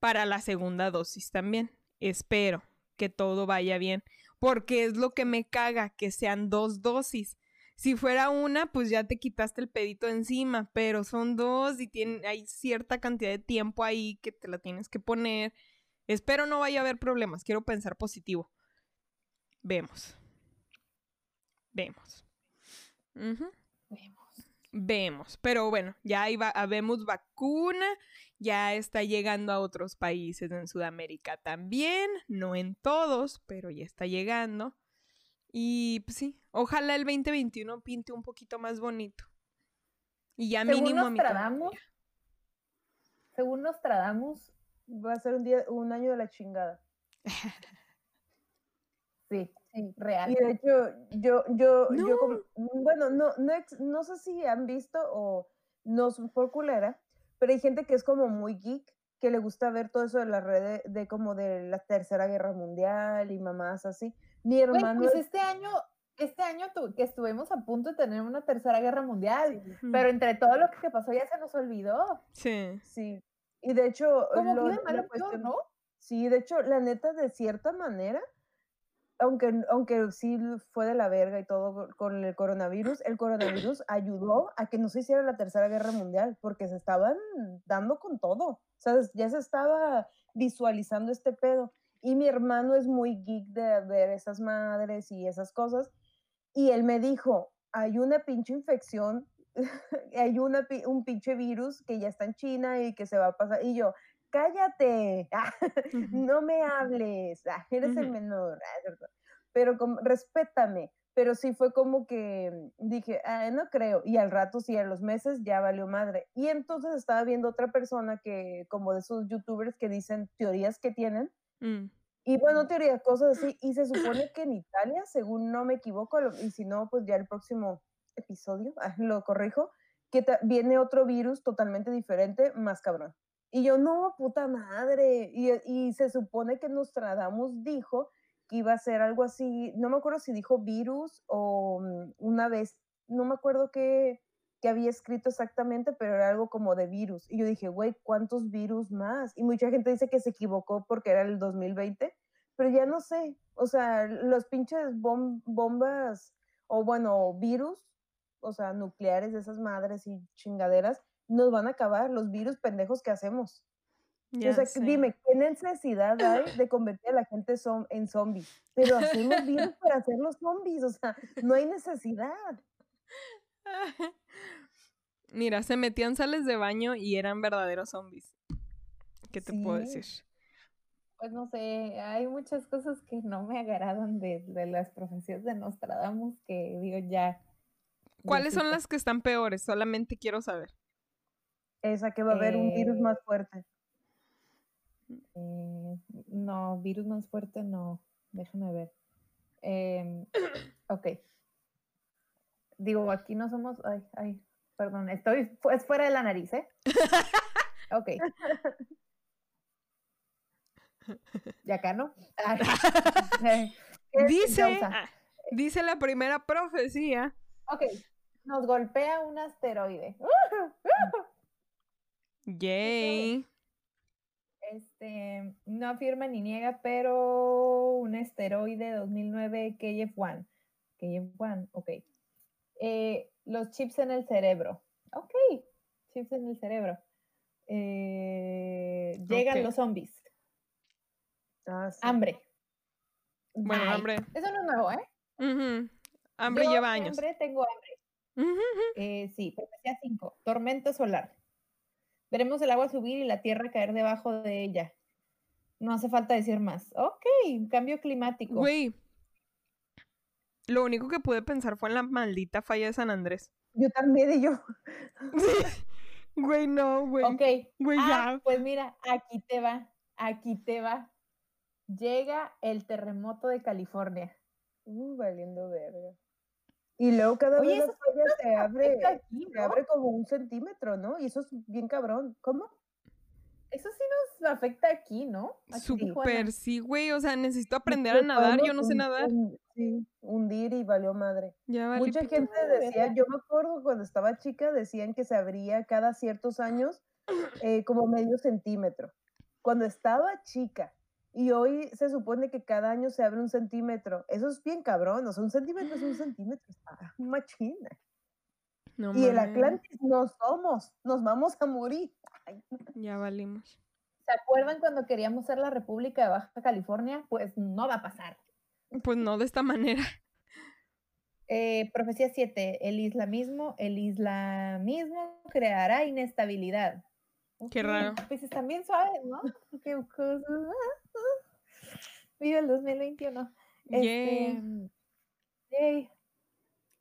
para la segunda dosis también. Espero que todo vaya bien, porque es lo que me caga, que sean dos dosis. Si fuera una, pues ya te quitaste el pedito encima, pero son dos y tiene, hay cierta cantidad de tiempo ahí que te la tienes que poner. Espero no vaya a haber problemas, quiero pensar positivo. Vemos. Vemos. Vemos. Vemos, pero bueno, ya hay habemos vacuna, ya está llegando a otros países en Sudamérica también, no en todos, pero ya está llegando. Y pues sí, ojalá el 2021 pinte un poquito más bonito. Y ya mínimo a mi Según Nostradamus, va a ser un día, un año de la chingada. [LAUGHS] sí real. Y de hecho, yo, yo, yo, bueno, no, no, no sé si han visto o no por culera, pero hay gente que es como muy geek, que le gusta ver todo eso de la red de, como de la Tercera Guerra Mundial y mamás así. Mi hermano... pues este año, este año que estuvimos a punto de tener una Tercera Guerra Mundial, pero entre todo lo que pasó ya se nos olvidó. Sí. Sí. Y de hecho... Como lo, ¿no? Sí, de hecho, la neta, de cierta manera, aunque, aunque sí fue de la verga y todo con el coronavirus, el coronavirus ayudó a que no se hiciera la tercera guerra mundial, porque se estaban dando con todo. ¿Sabes? Ya se estaba visualizando este pedo. Y mi hermano es muy geek de ver esas madres y esas cosas. Y él me dijo, hay una pinche infección, [LAUGHS] hay una, un pinche virus que ya está en China y que se va a pasar. Y yo, cállate, [LAUGHS] no me hables, ah, eres el menor, ah, pero como, respétame. Pero sí fue como que dije, ah, no creo. Y al rato, sí, a los meses ya valió madre. Y entonces estaba viendo otra persona que, como de esos youtubers que dicen teorías que tienen. Mm. Y bueno, teorías, cosas así. Y se [COUGHS] supone que en Italia, según no me equivoco, y si no, pues ya el próximo episodio lo corrijo, que viene otro virus totalmente diferente, más cabrón. Y yo, no, puta madre. Y, y se supone que Nostradamus dijo que iba a ser algo así, no me acuerdo si dijo virus o mm, una vez, no me acuerdo qué, que había escrito exactamente, pero era algo como de virus. Y yo dije, güey, ¿cuántos virus más? Y mucha gente dice que se equivocó porque era el 2020, pero ya no sé. O sea, los pinches bombas, o bueno, virus, o sea, nucleares de esas madres y chingaderas, nos van a acabar los virus pendejos que hacemos. o sea, dime, ¿qué necesidad hay de convertir a la gente en zombies? Pero hacemos virus para hacerlos zombies, o sea, no hay necesidad. [LAUGHS] Mira, se metían sales de baño y eran verdaderos zombies. ¿Qué te puedo decir? Pues no sé, hay muchas cosas que no me agradan de, las profecías de Nostradamus que digo ya. ¿Cuáles son las que están peores? Solamente quiero saber. Esa que va a haber un virus eh, más fuerte. Eh, no, virus más fuerte no. Déjame ver. Em, [COUGHS] ok. Digo, aquí no somos. Ay, ay, perdón, estoy pues fuera de la nariz, ¿eh? [LAUGHS] Ok. Y acá no. [LAUGHS] dice, dice la primera profecía. Ok, nos golpea un asteroide. [LAUGHS] Yay. Este, no afirma ni niega, pero un asteroide 2009 KF1. KF1, ok. Eh, los chips en el cerebro. Ok, chips en el cerebro. Eh, llegan los zombies. Ah, hambre. Bueno, hambre. Eso no es nuevo, ¿eh? Hambre lleva años. Hambre, tengo hambre. eh, sí, profecía 5. Tormenta solar. Veremos el agua subir y la tierra caer debajo de ella. No hace falta decir más. Ok, cambio climático. Güey. Lo único que pude pensar fue en la maldita falla de San Andrés. Yo también, y yo. [LAUGHS] Güey, no, güey. Ok. Güey, ah, Pues mira, aquí te va. Aquí te va llega el terremoto de California. Uh, valiendo verga. Y luego cada vez la se abre, se abre como un centímetro, ¿no? Y eso es bien cabrón. ¿Cómo? Eso sí nos afecta aquí, ¿no? Súper, sí, güey. O sea, necesito aprender a nadar. Yo no sé nadar. sí, hundir y valió madre. Mucha gente decía, yo me acuerdo cuando estaba chica, decían que se abría cada ciertos años eh, como medio centímetro. Cuando estaba chica, y hoy se supone que cada año se abre un centímetro. Eso es bien cabrón, o sea, un centímetro es un [GASPS] centímetro, está machina. y el Atlantis no somos, nos vamos a morir. [LAUGHS] Ya valimos. ¿Se acuerdan cuando queríamos ser la República de Baja California? Pues no va a pasar. Pues no de esta manera. Eh, profecía 7. El islamismo, el islamismo creará inestabilidad. Qué raro. Pues están bien suaves, ¿no? Qué cosas. Viva el 2021. Este, yay.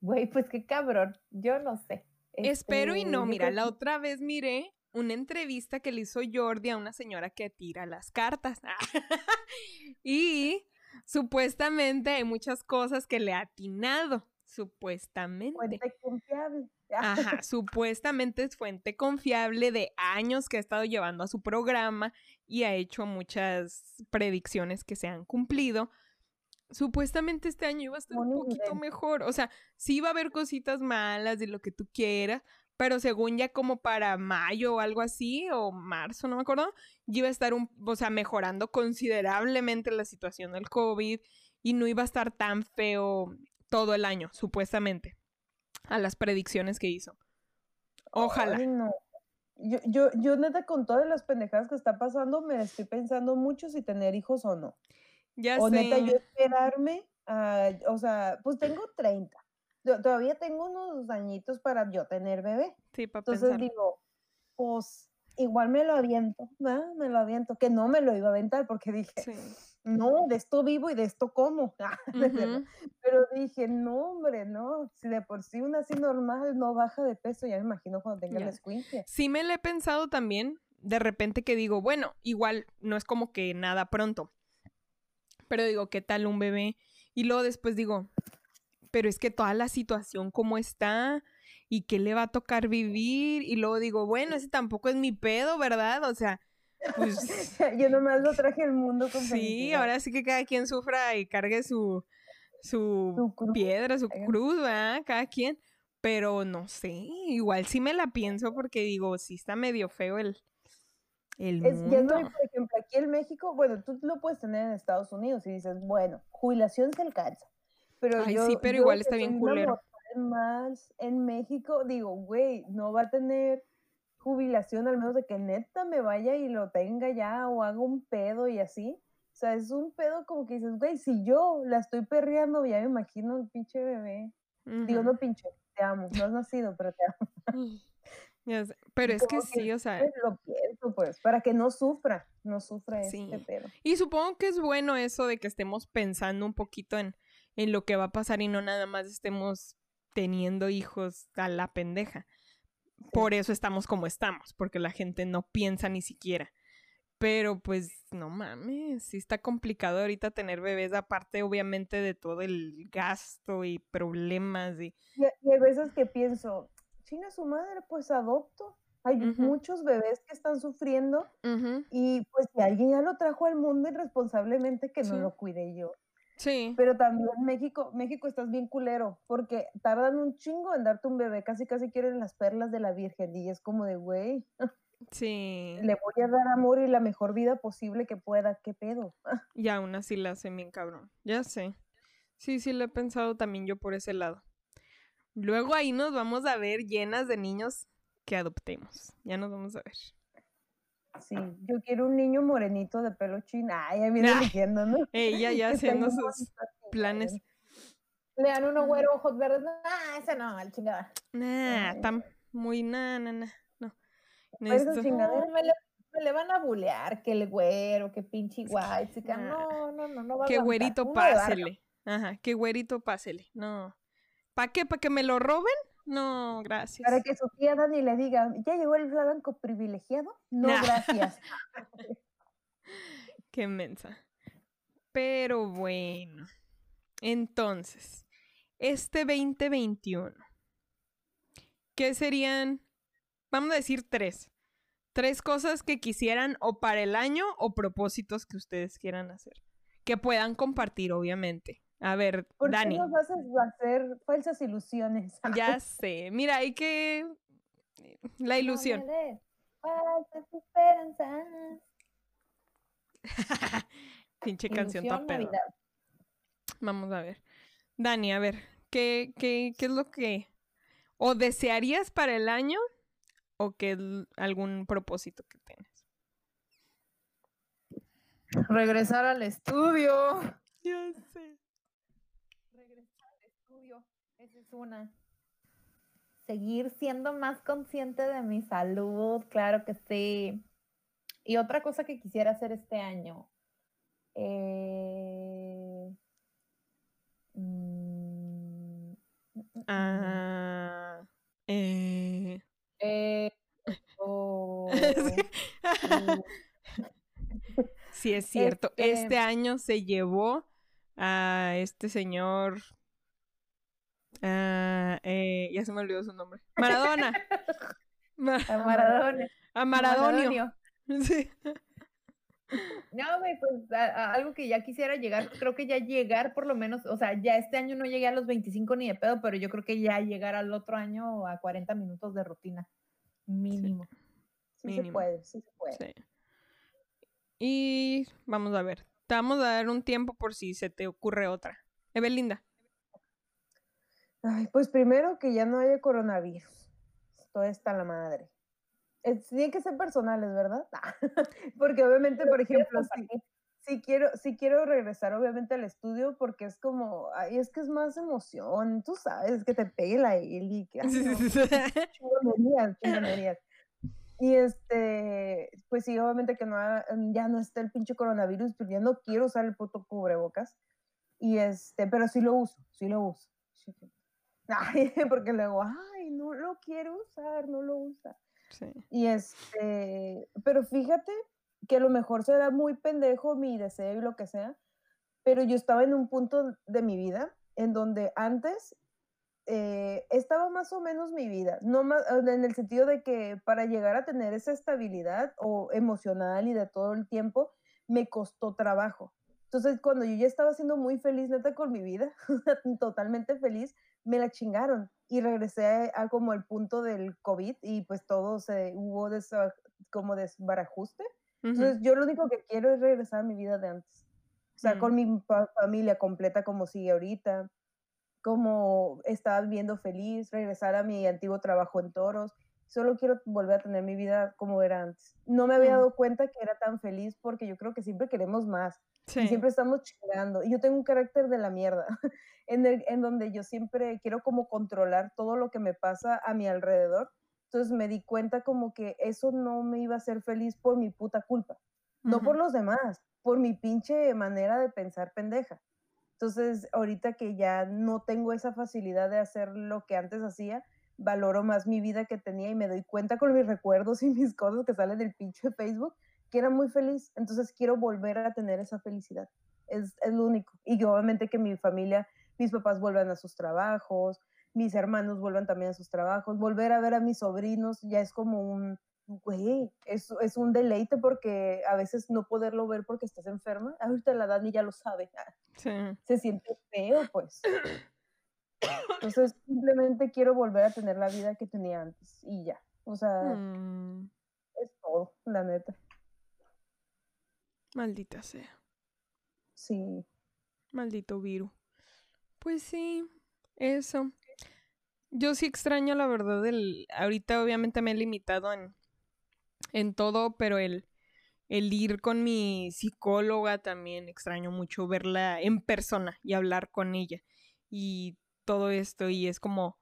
Güey, pues qué cabrón. Yo no sé. Espero y no. Este, mira, la otra vez miré una entrevista que le hizo Jordi a una señora que tira las cartas. [LAUGHS] y supuestamente hay muchas cosas que le ha atinado. Supuestamente. Fuente confiable. [LAUGHS] Ajá, supuestamente es fuente confiable de años que ha estado llevando a su programa y ha hecho muchas predicciones que se han cumplido. Supuestamente este año iba a estar un poquito mejor. O sea, sí iba a haber cositas malas de lo que tú quieras, pero según ya como para mayo o algo así, o marzo, no me acuerdo, ya iba a estar un, o sea, mejorando considerablemente la situación del COVID y no iba a estar tan feo todo el año, supuestamente, a las predicciones que hizo. Ojalá. Yo, yo, yo neta con todas las pendejadas que está pasando, me estoy pensando mucho si tener hijos o no. Ya o neta yo esperarme, o sea, pues tengo 30. todavía tengo unos añitos para yo tener bebé. Sí, para Entonces digo, pues igual me lo aviento, ¿verdad? Me lo aviento, que no me lo iba a aventar porque dije, no, de esto vivo y de esto como. [LAUGHS] Pero dije, no, hombre, no, si de por sí una así normal no baja de peso, ya me imagino cuando tenga la escuincle. Sí me lo he pensado también, de repente que digo, bueno, igual no es como que nada pronto. Pero digo, ¿qué tal un bebé? Y luego después digo, pero es que toda la situación como está y qué le va a tocar vivir. Y luego digo, bueno, ese tampoco es mi pedo, ¿verdad? O sea, pues... [LAUGHS] Yo nomás lo traje al mundo con Sí, ahora sí que cada quien sufra y cargue su, su, piedra, su cruz, ¿verdad? Cada quien. Pero no sé, igual sí me la pienso porque digo, sí está medio feo el, el mundo. por ejemplo, aquí en México, bueno, tú lo puedes tener en Estados Unidos y dices, bueno, jubilación se alcanza. Pero Ay, sí, pero igual está bien culero. Más en México, digo, güey, no va a tener jubilación al menos de que neta me vaya y lo tenga ya o haga un pedo y así. O sea, es un pedo como que dices, güey, si yo la estoy perreando, ya me imagino el pinche bebé. Digo, no pinche, te amo. No has nacido, pero te amo. [LAUGHS] [LAUGHS] Pero es que sí, o sea. Lo pienso, pues, para que no sufra, no sufra este pedo. Y supongo que es bueno eso de que estemos pensando un poquito en, en lo que va a pasar y no nada más estemos teniendo hijos a la pendeja. Por eso estamos como estamos, porque la gente no piensa ni siquiera. Pero pues no mames, sí está complicado ahorita tener bebés aparte obviamente de todo el gasto y problemas y... Y, hay veces que pienso, chinga su madre, pues adopto. Hay muchos bebés que están sufriendo y pues si alguien ya lo trajo al mundo irresponsablemente que no lo cuide yo. Sí. Pero también México, México estás bien culero, porque tardan un chingo en darte un bebé, casi casi quieren las perlas de la Virgen, y es como de, güey. Sí. Le voy a dar amor y la mejor vida posible que pueda, qué pedo. [LAUGHS] Y aún así la hace bien cabrón, ya sé. Sí, sí, lo he pensado también yo por ese lado. Luego ahí nos vamos a ver llenas de niños que adoptemos. Ya nos vamos a ver. Sí, yo quiero un niño morenito de pelo china. Ay, ya viene eligiendo, ¿no? [LAUGHS] Ella ya haciendo sus planes. Le dan unos güero ojos verdes. Nah, ese no, el chingada. Nah, está muy na, na, na. No. Necesito... me, le, me le, van a bulear que el güero, que pinche guay, chica. No, no, no, no va Que güerito pásele. Ajá, que güerito pásele. No. ¿Para qué? ¿Para que me lo roben? No, gracias. Para que su tía Dani le diga, ¿ya llegó el blanco privilegiado? No, gracias. [LAUGHS] Qué mensa. Pero bueno. Entonces, este 2021, ¿qué serían? Vamos a decir tres. Tres cosas que quisieran o para el año o propósitos que ustedes quieran hacer. Que puedan compartir, obviamente. A ver, ¿Por Dani. Qué nos vas a hacer falsas ilusiones? [LAUGHS] Ya sé. Mira, hay que. La ilusión. falsas esperanzas. [LAUGHS] Pinche canción tapera. Vamos a ver. Dani, a ver, ¿qué, qué, ¿qué es lo que. o desearías para el año o que algún propósito que tienes? Regresar al estudio. Ya sé una. Seguir siendo más consciente de mi salud, claro que sí. Y otra cosa que quisiera hacer este año. Eh, mm, ah, eh. Eh, oh, [LAUGHS] sí, es cierto. Este, este año se llevó a este señor Ah, eh, ya se me olvidó su nombre. [LAUGHS] Maradona. a Maradona. A Maradonio. [LAUGHS] Sí. No, güey, pues algo que ya quisiera llegar, creo que ya llegar por lo menos, o sea, ya este año no llegué a los 25 ni de pedo, pero yo creo que ya llegar al otro año a 40 minutos de rutina, mínimo. Sí, se puede, sí se puede. Y vamos a ver, te vamos a dar un tiempo por si se te ocurre otra. Evelinda. Ay, pues primero que ya no haya coronavirus. Todo está la madre. tiene que ser personales, ¿verdad? [LAUGHS] porque obviamente, por ejemplo, si, quiero, si quiero regresar obviamente al estudio porque es como, ay, es que es más emoción, tú sabes, que te pegue la y que [LAUGHS] [LAUGHS] Y este, pues sí, obviamente que no, ya no está el pinche coronavirus, pero ya no quiero usar el puto cubrebocas. Y este, pero sí lo uso, sí lo uso. Ay, [LAUGHS] porque luego, ay, no lo quiero usar, no lo usa. Sí. Y este, pero fíjate que a lo mejor será muy pendejo mi deseo y lo que sea, pero yo estaba en un punto de mi vida en donde antes eh, estaba más o menos mi vida, no más, en el sentido de que para llegar a tener esa estabilidad o emocional y de todo el tiempo, me costó trabajo. Entonces, cuando yo ya estaba siendo muy feliz, neta, con mi vida, [LAUGHS] totalmente feliz, me la chingaron y regresé a, como el punto del COVID y pues todo se hubo como desbarajuste. Entonces, yo lo único que quiero es regresar a mi vida de antes. O sea, con mm. mi familia completa como sigue ahorita, como estaba viviendo feliz, regresar a mi antiguo trabajo en toros. Solo quiero volver a tener mi vida como era antes. No me había mm. dado cuenta que era tan feliz porque yo creo que siempre queremos más. Y siempre estamos chingando. Y yo tengo un carácter de la mierda, [LAUGHS] en, el, en donde yo siempre quiero como controlar todo lo que me pasa a mi alrededor. Entonces me di cuenta como que eso no me iba a hacer feliz por mi puta culpa. No por los demás, por mi pinche manera de pensar pendeja. Entonces, ahorita que ya no tengo esa facilidad de hacer lo que antes hacía, valoro más mi vida que tenía y me doy cuenta con mis recuerdos y mis cosas que salen del pinche Facebook, que era muy feliz. Entonces, quiero volver a tener esa felicidad. Es, es lo único. Y obviamente que mi familia, mis papás vuelvan a sus trabajos, mis hermanos vuelvan también a sus trabajos, volver a ver a mis sobrinos ya es como un, güey, es, es, un deleite porque a veces no poderlo ver porque estás enferma, ahorita la Dani ya lo sabe, [LAUGHS] se siente feo, pues. Entonces, simplemente quiero volver a tener la vida que tenía antes y ya. O sea, mm. es todo, la neta. Maldita sea. Sí. Maldito virus. Pues sí, eso. Yo sí extraño la verdad el ahorita obviamente me he limitado en en todo, pero el, el ir con mi psicóloga también extraño mucho verla en persona y hablar con ella y todo esto y es como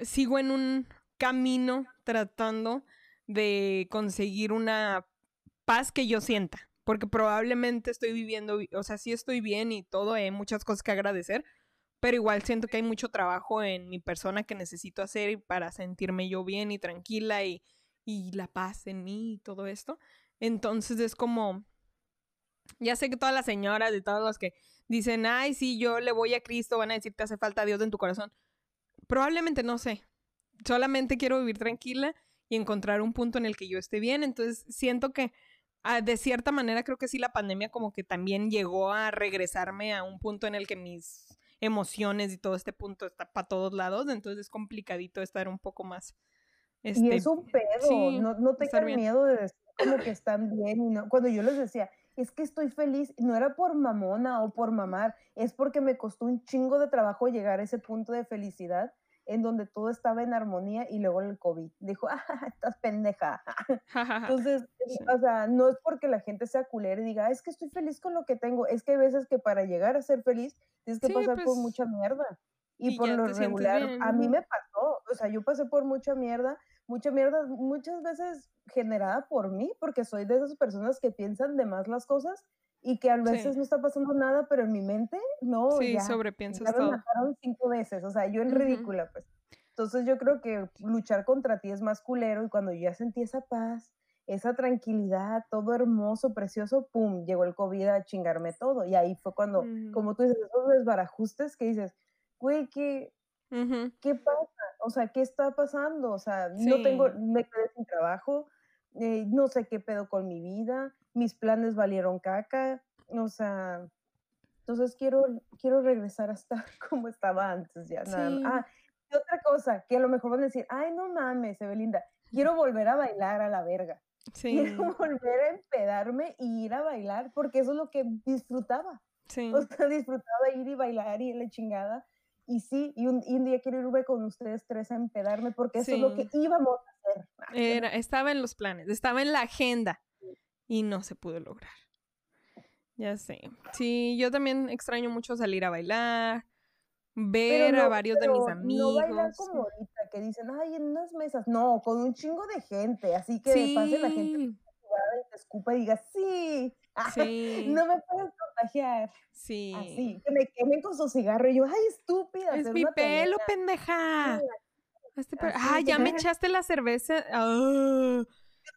sigo en un camino tratando de conseguir una paz que yo sienta, porque probablemente estoy viviendo, o sea, sí estoy bien y todo, hay muchas cosas que agradecer, pero igual siento que hay mucho trabajo en mi persona que necesito hacer para sentirme yo bien y tranquila y y la paz en mí y todo esto. Entonces es como, ya sé que todas las señoras de todos los que dicen, ay, sí, yo le voy a Cristo, van a decir, te hace falta Dios en tu corazón. Probablemente no sé. Solamente quiero vivir tranquila y encontrar un punto en el que yo esté bien. Entonces siento que ah, de cierta manera creo que sí la pandemia como que también llegó a regresarme a un punto en el que mis emociones y todo este punto está para todos lados. Entonces es complicadito estar un poco más y este, es un pedo, no, no tengan miedo de decir como que están bien. no, cuando yo les decía, es que estoy feliz, no era por mamona o por mamar, es porque me costó un chingo de trabajo llegar a ese punto de felicidad en donde todo estaba en armonía y luego el COVID dijo, ah, estás pendeja. [LAUGHS] Entonces, [LAUGHS] o sea, no es porque la gente sea culera y diga, es que estoy feliz con lo que tengo, es que hay veces que para llegar a ser feliz tienes que pasar por pues mucha mierda. Y, por lo regular, a mí me pasó, o sea, yo pasé por mucha mierda mucha mierda, muchas veces generada por mí, porque soy de esas personas que piensan de más las cosas y que a veces no está pasando nada, pero en mi mente, no, sí, sobrepiensas ya me mataron cinco veces, o sea, yo en ridícula, pues. Entonces yo creo que luchar contra ti es más culero y cuando yo ya sentí esa paz, esa tranquilidad, todo hermoso, precioso, pum, llegó el COVID a chingarme todo. Y ahí fue cuando, como tú dices, esos desbarajustes que dices, güey, ¿qué, ¿qué pasa? O sea, ¿qué está pasando? O sea, no tengo, me quedé sin trabajo, eh, no sé qué pedo con mi vida, mis planes valieron caca, o sea, entonces quiero, quiero regresar a estar [LAUGHS] como estaba antes ya. Nada. Ah, y otra cosa, que a lo mejor van a decir, ay, no mames, Evelinda, quiero volver a bailar a la verga. Quiero [LAUGHS] volver a empedarme y ir a bailar, porque eso es lo que disfrutaba. Sí. O sea, disfrutaba ir y bailar y la chingada. Y sí, y un, día quiero irme con ustedes tres a empedarme porque eso es lo que íbamos a hacer. Era, estaba en los planes, estaba en la agenda y no se pudo lograr. Ya sé. Sí, yo también extraño mucho salir a bailar, ver a varios de mis amigos. No bailar como ahorita, que dicen, ay, en unas mesas. No, con un chingo de gente, así que pase la gente y te escupa y diga, sí, [LAUGHS] Sí. no me puedes contagiar. Sí. Así, que me quemen con su cigarro y yo, ay, estúpida. Es mi pelo, pendeja. Este ah, ya me echaste la cerveza. Ah,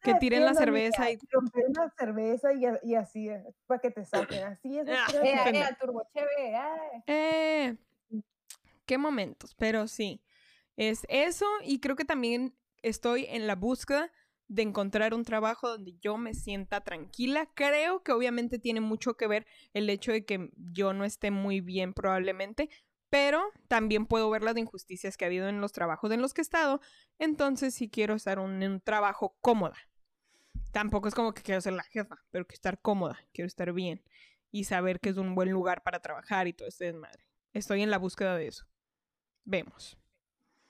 que tiren la cerveza y romper una cerveza y, y así para que te saquen así es ah, [LAUGHS] eh, eh, turbo chévere eh. qué momentos, pero sí, es eso y creo que también estoy en la búsqueda de encontrar un trabajo donde yo me sienta tranquila. Creo que obviamente tiene mucho que ver el hecho de que yo no esté muy bien probablemente, pero también puedo ver las injusticias que ha habido en los trabajos en los que he estado, entonces sí quiero estar en un trabajo cómoda. Tampoco es como que quiero ser la jefa, pero quiero estar cómoda, quiero estar bien y saber que es un buen lugar para trabajar y todo este desmadre. Estoy en la búsqueda de eso. Vemos.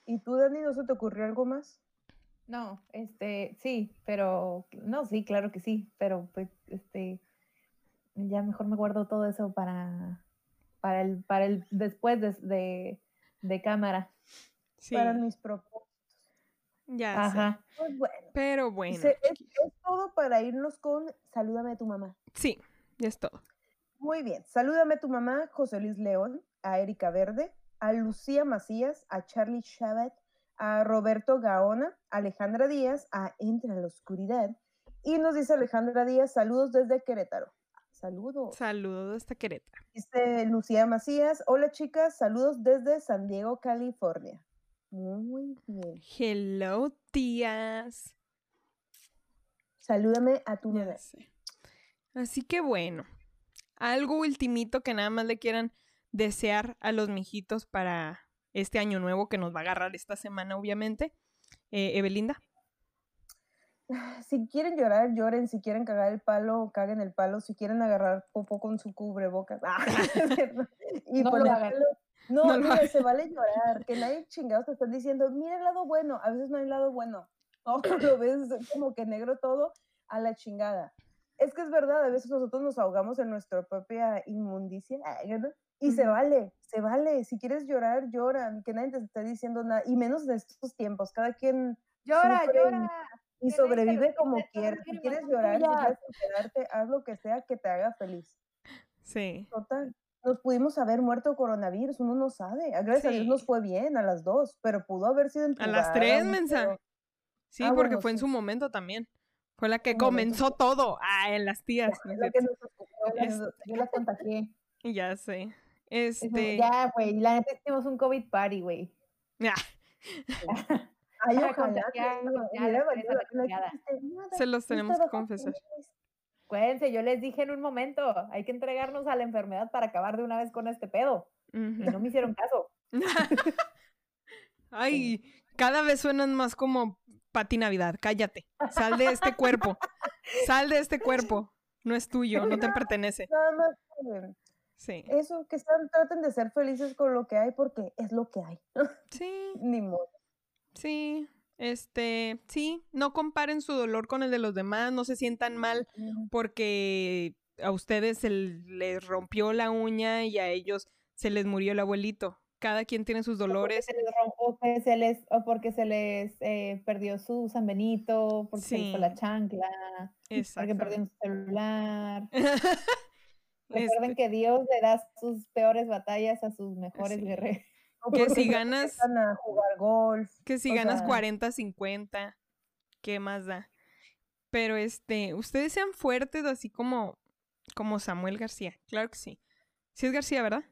¿Y tú, Dani, no se te ocurrió algo más? No, este, sí, pero, no, sí, claro que sí, pero pues, este, ya mejor me guardo todo eso para, para el, para el después de, de, cámara. Sí. Para mis propósitos. Ya Ajá. Pues bueno. Pero bueno. Es, es, todo para irnos con Salúdame a tu mamá. Sí, es todo. Muy bien. Salúdame a tu mamá, José Luis León, a Erika Verde, a Lucía Macías, a Charlie Chabat, a Roberto Gaona, Alejandra Díaz, a Entre la Oscuridad. Y nos dice Alejandra Díaz, saludos desde Querétaro. Saludos. Saludos desde Querétaro. Dice Lucía Macías, hola chicas, saludos desde San Diego, California. Muy bien. Hello, tías. Salúdame a tu bebé. Así que bueno, algo ultimito que nada más le quieran desear a los mijitos para este año nuevo que nos va a agarrar esta semana, obviamente. Eh, Evelinda. Si quieren llorar, lloren. Si quieren cagar el palo, caguen el palo. Si quieren agarrar popo con su cubrebocas. Ah, [LAUGHS] y no No, no, se vale llorar. Que nadie chingados te están diciendo, mira el lado bueno. A veces no hay lado bueno. No, [LAUGHS] lo ves como que negro todo a la chingada. Es que es verdad, a veces nosotros nos ahogamos en nuestra propia inmundicia. Y se vale, se vale. Si quieres llorar, llora. Que nadie te esté diciendo nada. Y menos de estos tiempos. Cada quien. Llora, llora. Y, sobrevive como quieras. Si quieres llorar, si quieres quedarte, haz lo que sea que te haga feliz. Sí. Total. Nos pudimos haber muerto coronavirus, uno no sabe. Gracias a Dios nos fue bien a las dos, pero pudo haber sido en A las tres, mensa. Sí, ah, porque fue en su momento también. Fue la que comenzó todo. Ah, en las tías. [LAUGHS] La, que nos [LAUGHS] yo las contagié. Ya sé. Este. Ya, güey, la neta hicimos un COVID party, güey. Ya. [LAUGHS] Ay, ojalá. Se los tenemos que confesar. Cuídense, yo les dije en un momento, hay que entregarnos a la enfermedad para acabar de una vez con este pedo. Y no me hicieron caso. [LAUGHS] Ay, cada vez suenan más como Pati Navidad. Cállate. Sal de este cuerpo. Sal de este cuerpo. No es tuyo, no te [LAUGHS] pertenece. Nada más Sí. Eso, que están, traten de ser felices con lo que hay porque es lo que hay. [LAUGHS] Sí. Ni modo. Sí, este, sí, no comparen su dolor con el de los demás, no se sientan mal porque a ustedes se les rompió la uña y a ellos se les murió el abuelito. Cada quien tiene sus dolores. O porque se les, o porque se les eh, perdió su San Benito, porque se les fue la chancla, porque perdieron su celular. [LAUGHS] Recuerden este que Dios le da sus peores batallas a sus mejores guerreros. Que [LAUGHS] si ganas. A jugar golf. Que si ganas 40, 50. ¿Qué más da? Pero este, ustedes sean fuertes así como, como Samuel García. Claro que sí. Sí es García, ¿verdad?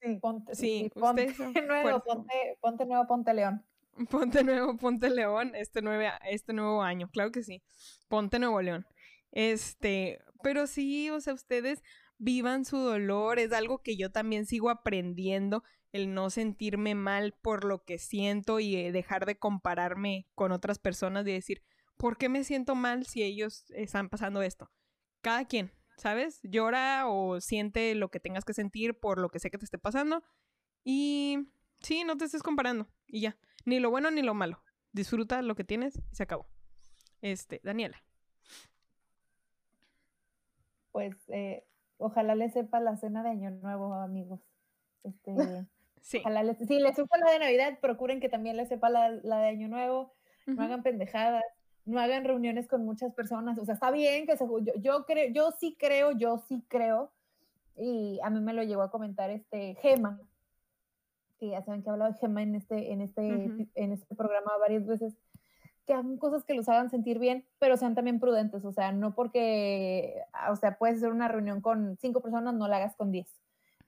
Sí, ponte, sí, ponte [LAUGHS] nuevo, ponte, ponte nuevo, ponte león. Ponte nuevo, ponte león este, nueve, este nuevo año, claro que sí. Ponte Nuevo León. Este, pero sí, o sea, ustedes vivan su dolor, es algo que yo también sigo aprendiendo el no sentirme mal por lo que siento y eh, dejar de compararme con otras personas y decir, ¿por qué me siento mal si ellos están pasando esto? Cada quien, ¿sabes? Llora o siente lo que tengas que sentir por lo que sé que te esté pasando y sí, no te estés comparando y ya, ni lo bueno ni lo malo. Disfruta lo que tienes y se acabó. Este, Daniela. Pues eh, ojalá le sepa la cena de Año Nuevo, amigos. Este, [LAUGHS] Sí. si les supo la de Navidad, procuren que también les sepa la, de Año Nuevo. No hagan pendejadas, no hagan reuniones con muchas personas. O sea, está bien que se. Yo, yo, creo, yo sí creo, yo sí creo. Y a mí me lo llegó a comentar este Gema, que ya saben que he hablado de Gema en este, en este, en este programa varias veces, que hagan cosas que los hagan sentir bien, pero sean también prudentes. O sea, no porque, o sea, puedes hacer una reunión con cinco personas, no la hagas con diez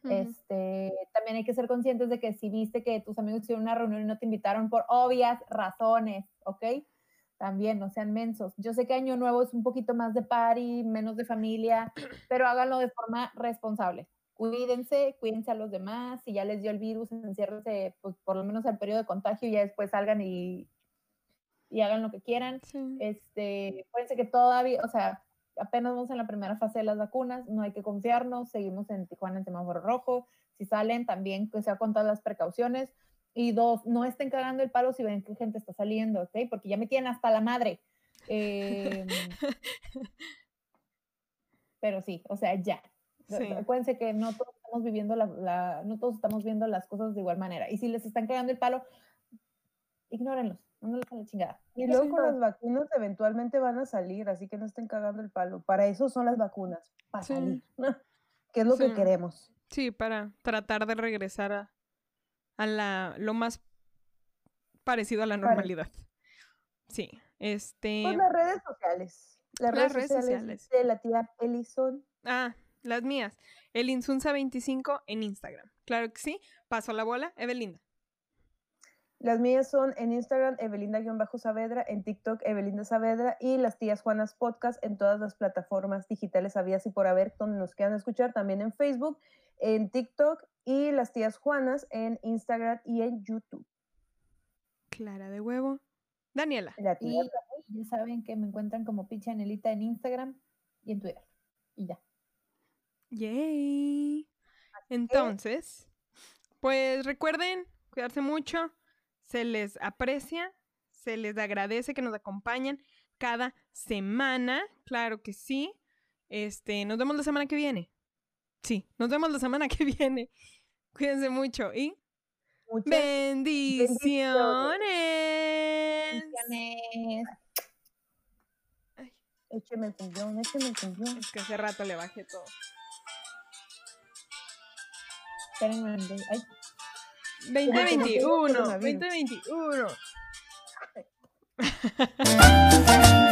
Este, también hay que ser conscientes de que si viste que tus amigos hicieron una reunión y no te invitaron por obvias razones, ¿ok? También no sean mensos. Yo sé que Año Nuevo es un poquito más de party, menos de familia, [CLEARS THROAT] pero háganlo de forma responsable. Cuídense, cuídense a los demás. Si ya les dio el virus, enciérrense pues, por lo menos al periodo de contagio y ya después salgan y, y hagan lo que quieran. Este, acuérdense que todavía, o sea, apenas vamos en la primera fase de las vacunas, no hay que confiarnos, seguimos en Tijuana en semáforo rojo, si salen también que sea con todas las precauciones. Y dos, no estén cagando el palo si ven que gente está saliendo, ¿ok? Porque ya me tienen hasta la madre. Em, [LAUGHS] pero sí, o sea, ya. Acuérdense que no todos estamos viviendo la, no todos estamos viendo las cosas de igual manera. Y si les están cagando el palo, ignórenlos chingada. Y luego con las vacunas eventualmente van a salir, así que no estén cagando el palo. Para eso son las vacunas, para salir, [LAUGHS] que es lo que queremos. Sí, para tratar de regresar a, a la, lo más parecido a la normalidad. Sí, este... Pues las redes sociales. Las, redes, sociales, de la tía Elison. Ah, las mías. Elinsunza25 en Instagram. Claro que sí. Paso la bola, Evelinda. Las mías son en Instagram, Evelinda-Saavedra, en TikTok, Evelinda Saavedra, y las tías Juanas Podcast en todas las plataformas digitales habías y por haber, donde nos quieran escuchar, también en Facebook, en TikTok, y las tías Juanas en Instagram y en YouTube. Clara de huevo. Daniela. y ya saben que me encuentran como Pichanelita en Instagram y en Twitter. Y ya. Yay. Entonces, pues recuerden cuidarse mucho se les aprecia, se les agradece que nos acompañen cada semana, claro que sí. Este, nos vemos la semana que viene. Sí, nos vemos la semana que [LAUGHS] viene. Cuídense mucho y bendiciones. bendiciones. Écheme el cuñón, écheme el cuñón. Es que hace rato le bajé todo. Espérenme, ay. 2021, 2021. [LAUGHS]